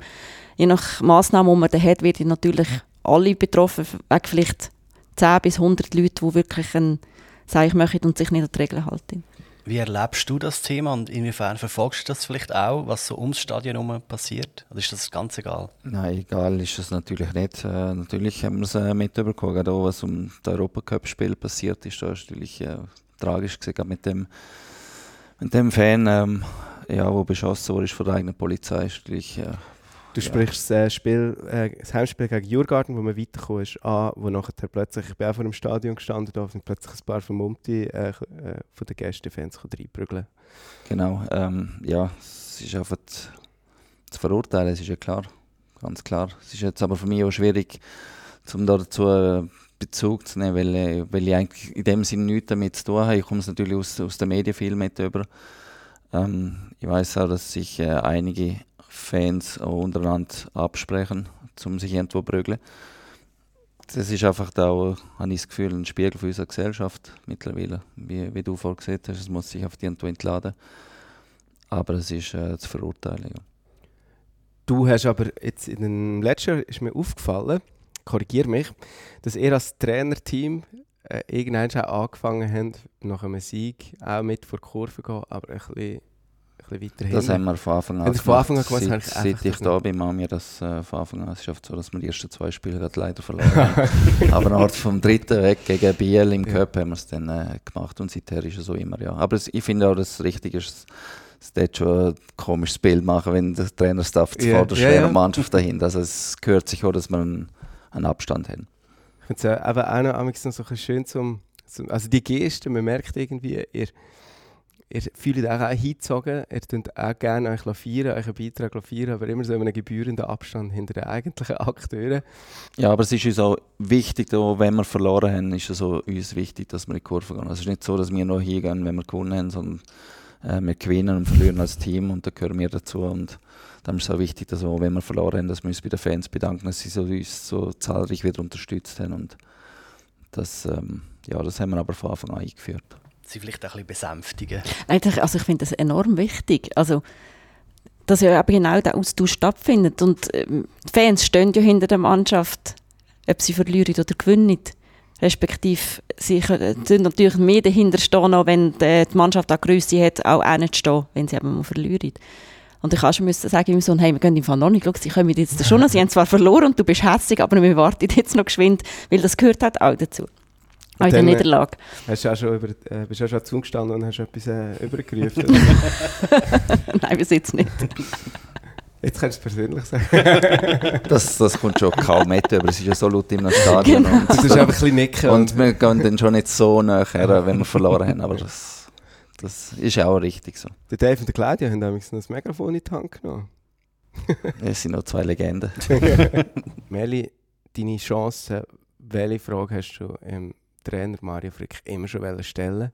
je nach Massnahme, die man da hat, werden natürlich alle betroffen, wegen vielleicht 10 bis 100 Leute, die wirklich ein Zeichen machen und sich nicht an die Regeln halten. Wie erlebst du das Thema und inwiefern verfolgst du das vielleicht auch, was so ums Stadion herum passiert? Oder ist das ganz egal? Nein, egal ist es natürlich nicht. Äh, natürlich haben wir es äh, mitbekommen, gerade auch, was um das Europacup-Spiel passiert ist. Da ist natürlich äh, tragisch gesehen, gerade mit dem, mit dem Fan, ähm, ja, wo beschossen wurde von der eigenen Polizei. Ist natürlich, äh, Du Ja. sprichst das, äh, Spiel, äh, das Heimspiel gegen Jurgarten, wo man weitergekommen ist, an, wo nachher plötzlich, ich bin auch vor dem Stadion gestanden, da sind plötzlich ein paar Vermummte äh, äh, von den Gästefans reinprügeln. Genau, ähm, ja, es ist einfach zu, verurteilen, es ist ja klar, ganz klar. Es ist jetzt aber für mich auch schwierig, um dazu Bezug zu nehmen, weil, äh, weil ich eigentlich in dem Sinne nichts damit zu tun habe. Ich komme es natürlich aus, aus den Medien viel mit über. Ähm, ich weiß auch, dass sich äh, einige Fans auch untereinander absprechen, um sich irgendwo zu prügeln. Das ist einfach da auch, habe ich das Gefühl, ein Spiegel für unsere Gesellschaft mittlerweile. Wie, wie du vorhin gesehen hast, es muss sich auf die irgendwo entladen. Aber es ist äh, zu verurteilen. Ja. Du hast aber jetzt in dem letzten Jahr ist mir aufgefallen, korrigiere mich, dass ihr als Trainerteam äh, irgendwann auch angefangen habt, nach einem Sieg auch mit vor die Kurve zu gehen, aber ein bisschen, ein bisschen weiter Das haben wir von Anfang an ihr von Anfang an gemacht? Seit, ich seit ich da bin, machen wir das äh, von Anfang an. Es ist oft so, dass wir die ersten zwei Spiele gerade leider verloren haben. Aber nach vom dritten weg gegen Biel im Ja. Cup haben wir es dann äh, gemacht und seither ist es so immer, ja. Aber es, ich finde auch, dass es richtig ist, es dort schon ein komisches Bild machen, wenn der Trainerstaff Ja. vor der Ja, schweren ja. Mannschaft dahinter. Also es gehört sich auch, dass wir einen, einen Abstand haben. Ich finde es äh, eben auch noch, noch so schön zum, zum... Also die Geste, man merkt irgendwie, ihr, ihr fühlt euch auch hingezogen, ihr könnt auch gerne euch feiern, euch einen Beitrag feiern, aber immer so in einem gebührenden Abstand hinter den eigentlichen Akteuren. Ja, aber es ist uns auch wichtig, auch wenn wir verloren haben, ist es auch uns wichtig, dass wir in die Kurve gehen. Also es ist nicht so, dass wir noch hingehen, wenn wir gewonnen haben, sondern äh, wir gewinnen und verlieren als Team und da gehören wir dazu. Und dann ist es auch wichtig, dass auch, wenn wir verloren haben, dass wir uns bei den Fans bedanken, dass sie so, uns so zahlreich wieder unterstützt haben. Und das, ähm, ja, das haben wir aber von Anfang an eingeführt. Sie vielleicht auch ein bisschen besänftigen. Nein, also ich finde das enorm wichtig. Also, dass ja eben genau der Austausch stattfindet. Und ähm, die Fans stehen ja hinter der Mannschaft, ob sie verlieren oder gewinnen. Respektive, sie können natürlich mehr dahinter stehen, auch wenn die Mannschaft auch Größe hat, auch auch nicht stehen, wenn sie eben mal verlieren. Und ich müssen sagen, so, hey, wir gehen im Fall noch nicht, schau, sie kommen jetzt schon noch, sie haben zwar verloren und du bist herzig, aber wir warten jetzt noch geschwind, weil das gehört halt auch dazu. Auch in der Niederlage. Hast du auch schon über, äh, bist du auch schon zugestanden und hast etwas äh, übergerufen? Nein, bis jetzt nicht. Jetzt kannst du es persönlich sagen. Das, das kommt schon kaum mit, aber es ist ja so laut im Stadion. Genau. Und, Du tust einfach ein bisschen nicken. und wir gehen dann schon nicht so nachher, wenn wir verloren haben. Aber das, das ist auch richtig so. der Dave und der Claudia haben nämlich noch das Megafon in die Hand genommen. Es sind noch zwei Legenden. Meli, deine Chance, welche Frage hast du dem Trainer Mario Frick immer schon wollen stellen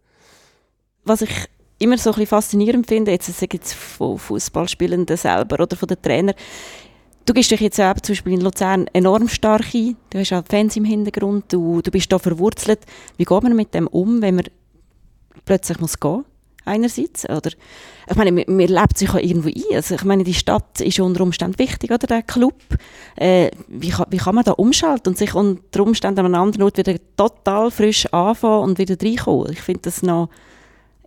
was ich immer so ein bisschen faszinierend finde, jetzt sage ich jetzt von Fußballspielenden selber oder von den Trainern, du gehst dich jetzt auch zum Beispiel in Luzern enorm stark ein, du hast auch Fans im Hintergrund, du, du bist da verwurzelt. Wie geht man mit dem um, wenn man plötzlich muss gehen einerseits, oder ich meine, man, lebt sich ja irgendwo ein, also ich meine, die Stadt ist unter Umständen wichtig, oder der Club, äh, wie, kann, wie kann man da umschalten und sich unter Umständen an einem anderen Ort wieder total frisch anfangen und wieder reinkommen? Ich finde das noch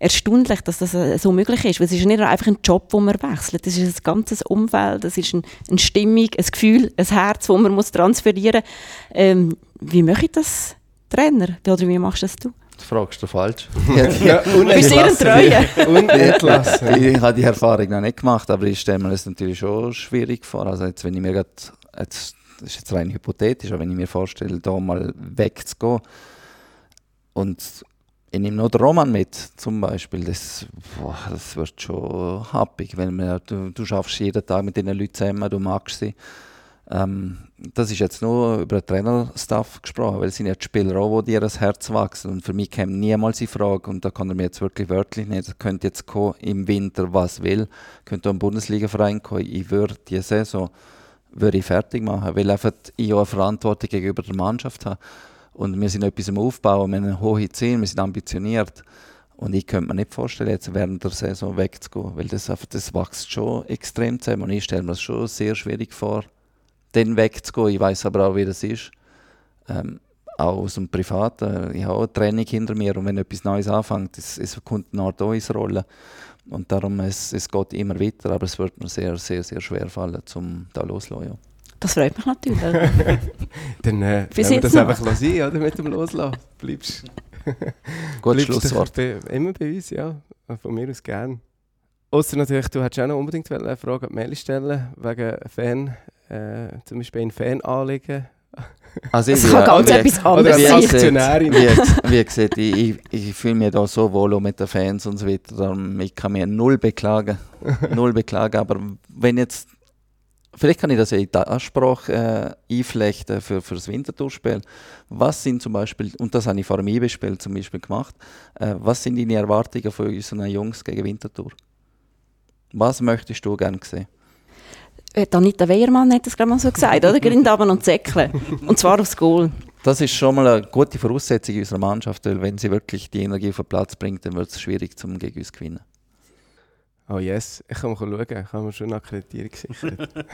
erstaunlich, dass das äh, so möglich ist. Weil es ist nicht einfach ein Job, den man wechselt. Es ist ein ganzes Umfeld, es ist ein, eine Stimmung, ein Gefühl, ein Herz, das man muss transferieren muss. Ähm, wie mache ich das, Trainer? Oder wie machst das du? Das fragst du falsch. Ja, bist sehr ein Treue. Unentlassen. ich habe die Erfahrung noch nicht gemacht, aber ich stelle mir das natürlich schon schwierig vor. Also jetzt, wenn ich mir grad, jetzt, das ist jetzt rein hypothetisch, aber wenn ich mir vorstelle, da mal wegzugehen und ich nehme noch den Roman mit, zum Beispiel, das, boah, das wird schon happig, wenn man, du, du schaffst jeden Tag mit diesen Leuten zusammen, du magst sie. Ähm, das ist jetzt nur über den Trainerstaff gesprochen, weil es sind ja die Spieler auch, die dir das Herz wachsen. Und für mich käme niemals die Frage, und da kann er mir jetzt wirklich wörtlich nicht, es könnte jetzt kommen, im Winter was will, könnte auch ein Bundesliga-Verein kommen, ich würde die Saison würde ich fertig machen, weil einfach ich auch eine Verantwortung gegenüber der Mannschaft habe. Und wir sind etwas am Aufbauen, wir haben hohe Ziele, wir sind ambitioniert. Und ich könnte mir nicht vorstellen, jetzt während der Saison wegzugehen, weil das, einfach, das wächst schon extrem zusammen. Und ich stelle mir das schon sehr schwierig vor, dann wegzugehen. Ich weiß aber auch, wie das ist. Ähm, auch aus dem Privaten. Ich habe auch ein Training hinter mir und wenn etwas Neues anfängt, es, es kommt eine Art auch ins Rollen. Und darum, es, es geht immer weiter, aber es wird mir sehr, sehr, sehr schwer fallen, um da loszulassen. Ja. Das freut mich natürlich. Dann äh, wir das noch. einfach lassen, oder? Mit dem Loslassen. Bleibst, Gutes bleibst Schlusswort. Bei, immer bei uns, ja. Von mir aus gern. Außer natürlich, du hättest auch noch unbedingt eine Frage an die Mail stellen, wegen Fan, äh, zum Beispiel ein Fan-Anliegen. Also Das ich- kann ganz etwas anderes sein. gesagt, Aktionärin. Wie, wie gesagt, ich, ich, ich fühle mich da so wohl auch mit den Fans und so weiter. Ich kann mir null beklagen. null beklagen. Aber wenn jetzt. Vielleicht kann ich das ja in die Ansprache äh, einflechten für, für das Wintertourspiel. Was sind zum Beispiel, und das habe ich vor dem IB-Spiel zum Beispiel gemacht, äh, was sind deine Erwartungen von unseren Jungs gegen Wintertour? Was möchtest du gerne sehen? Äh, Anita Weiermann hat das gerade mal so gesagt, oder? Grindaben und Säckle. Und zwar aufs Goal. Das ist schon mal eine gute Voraussetzung unserer Mannschaft, weil wenn sie wirklich die Energie auf den Platz bringt, dann wird es schwierig, zum gegen uns zu gewinnen. Oh yes, ich kann mal schauen, ich habe mir schon eine Akkreditierung gesichert.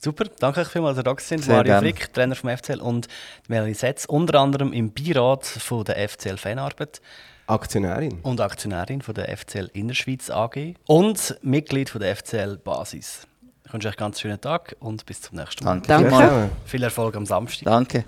Super, danke euch vielmals, dass ihr da sind. Sehr Mario gerne. Frick, Trainer vom FCL und Melanie Setz, unter anderem im Beirat von der FCL Fanarbeit Aktionärin. und Aktionärin von der FCL Innerschweiz AG und Mitglied von der FCL Basis. Ich wünsche euch einen ganz schönen Tag und bis zum nächsten Mal. Danke. Danke. Viel Erfolg am Samstag. Danke.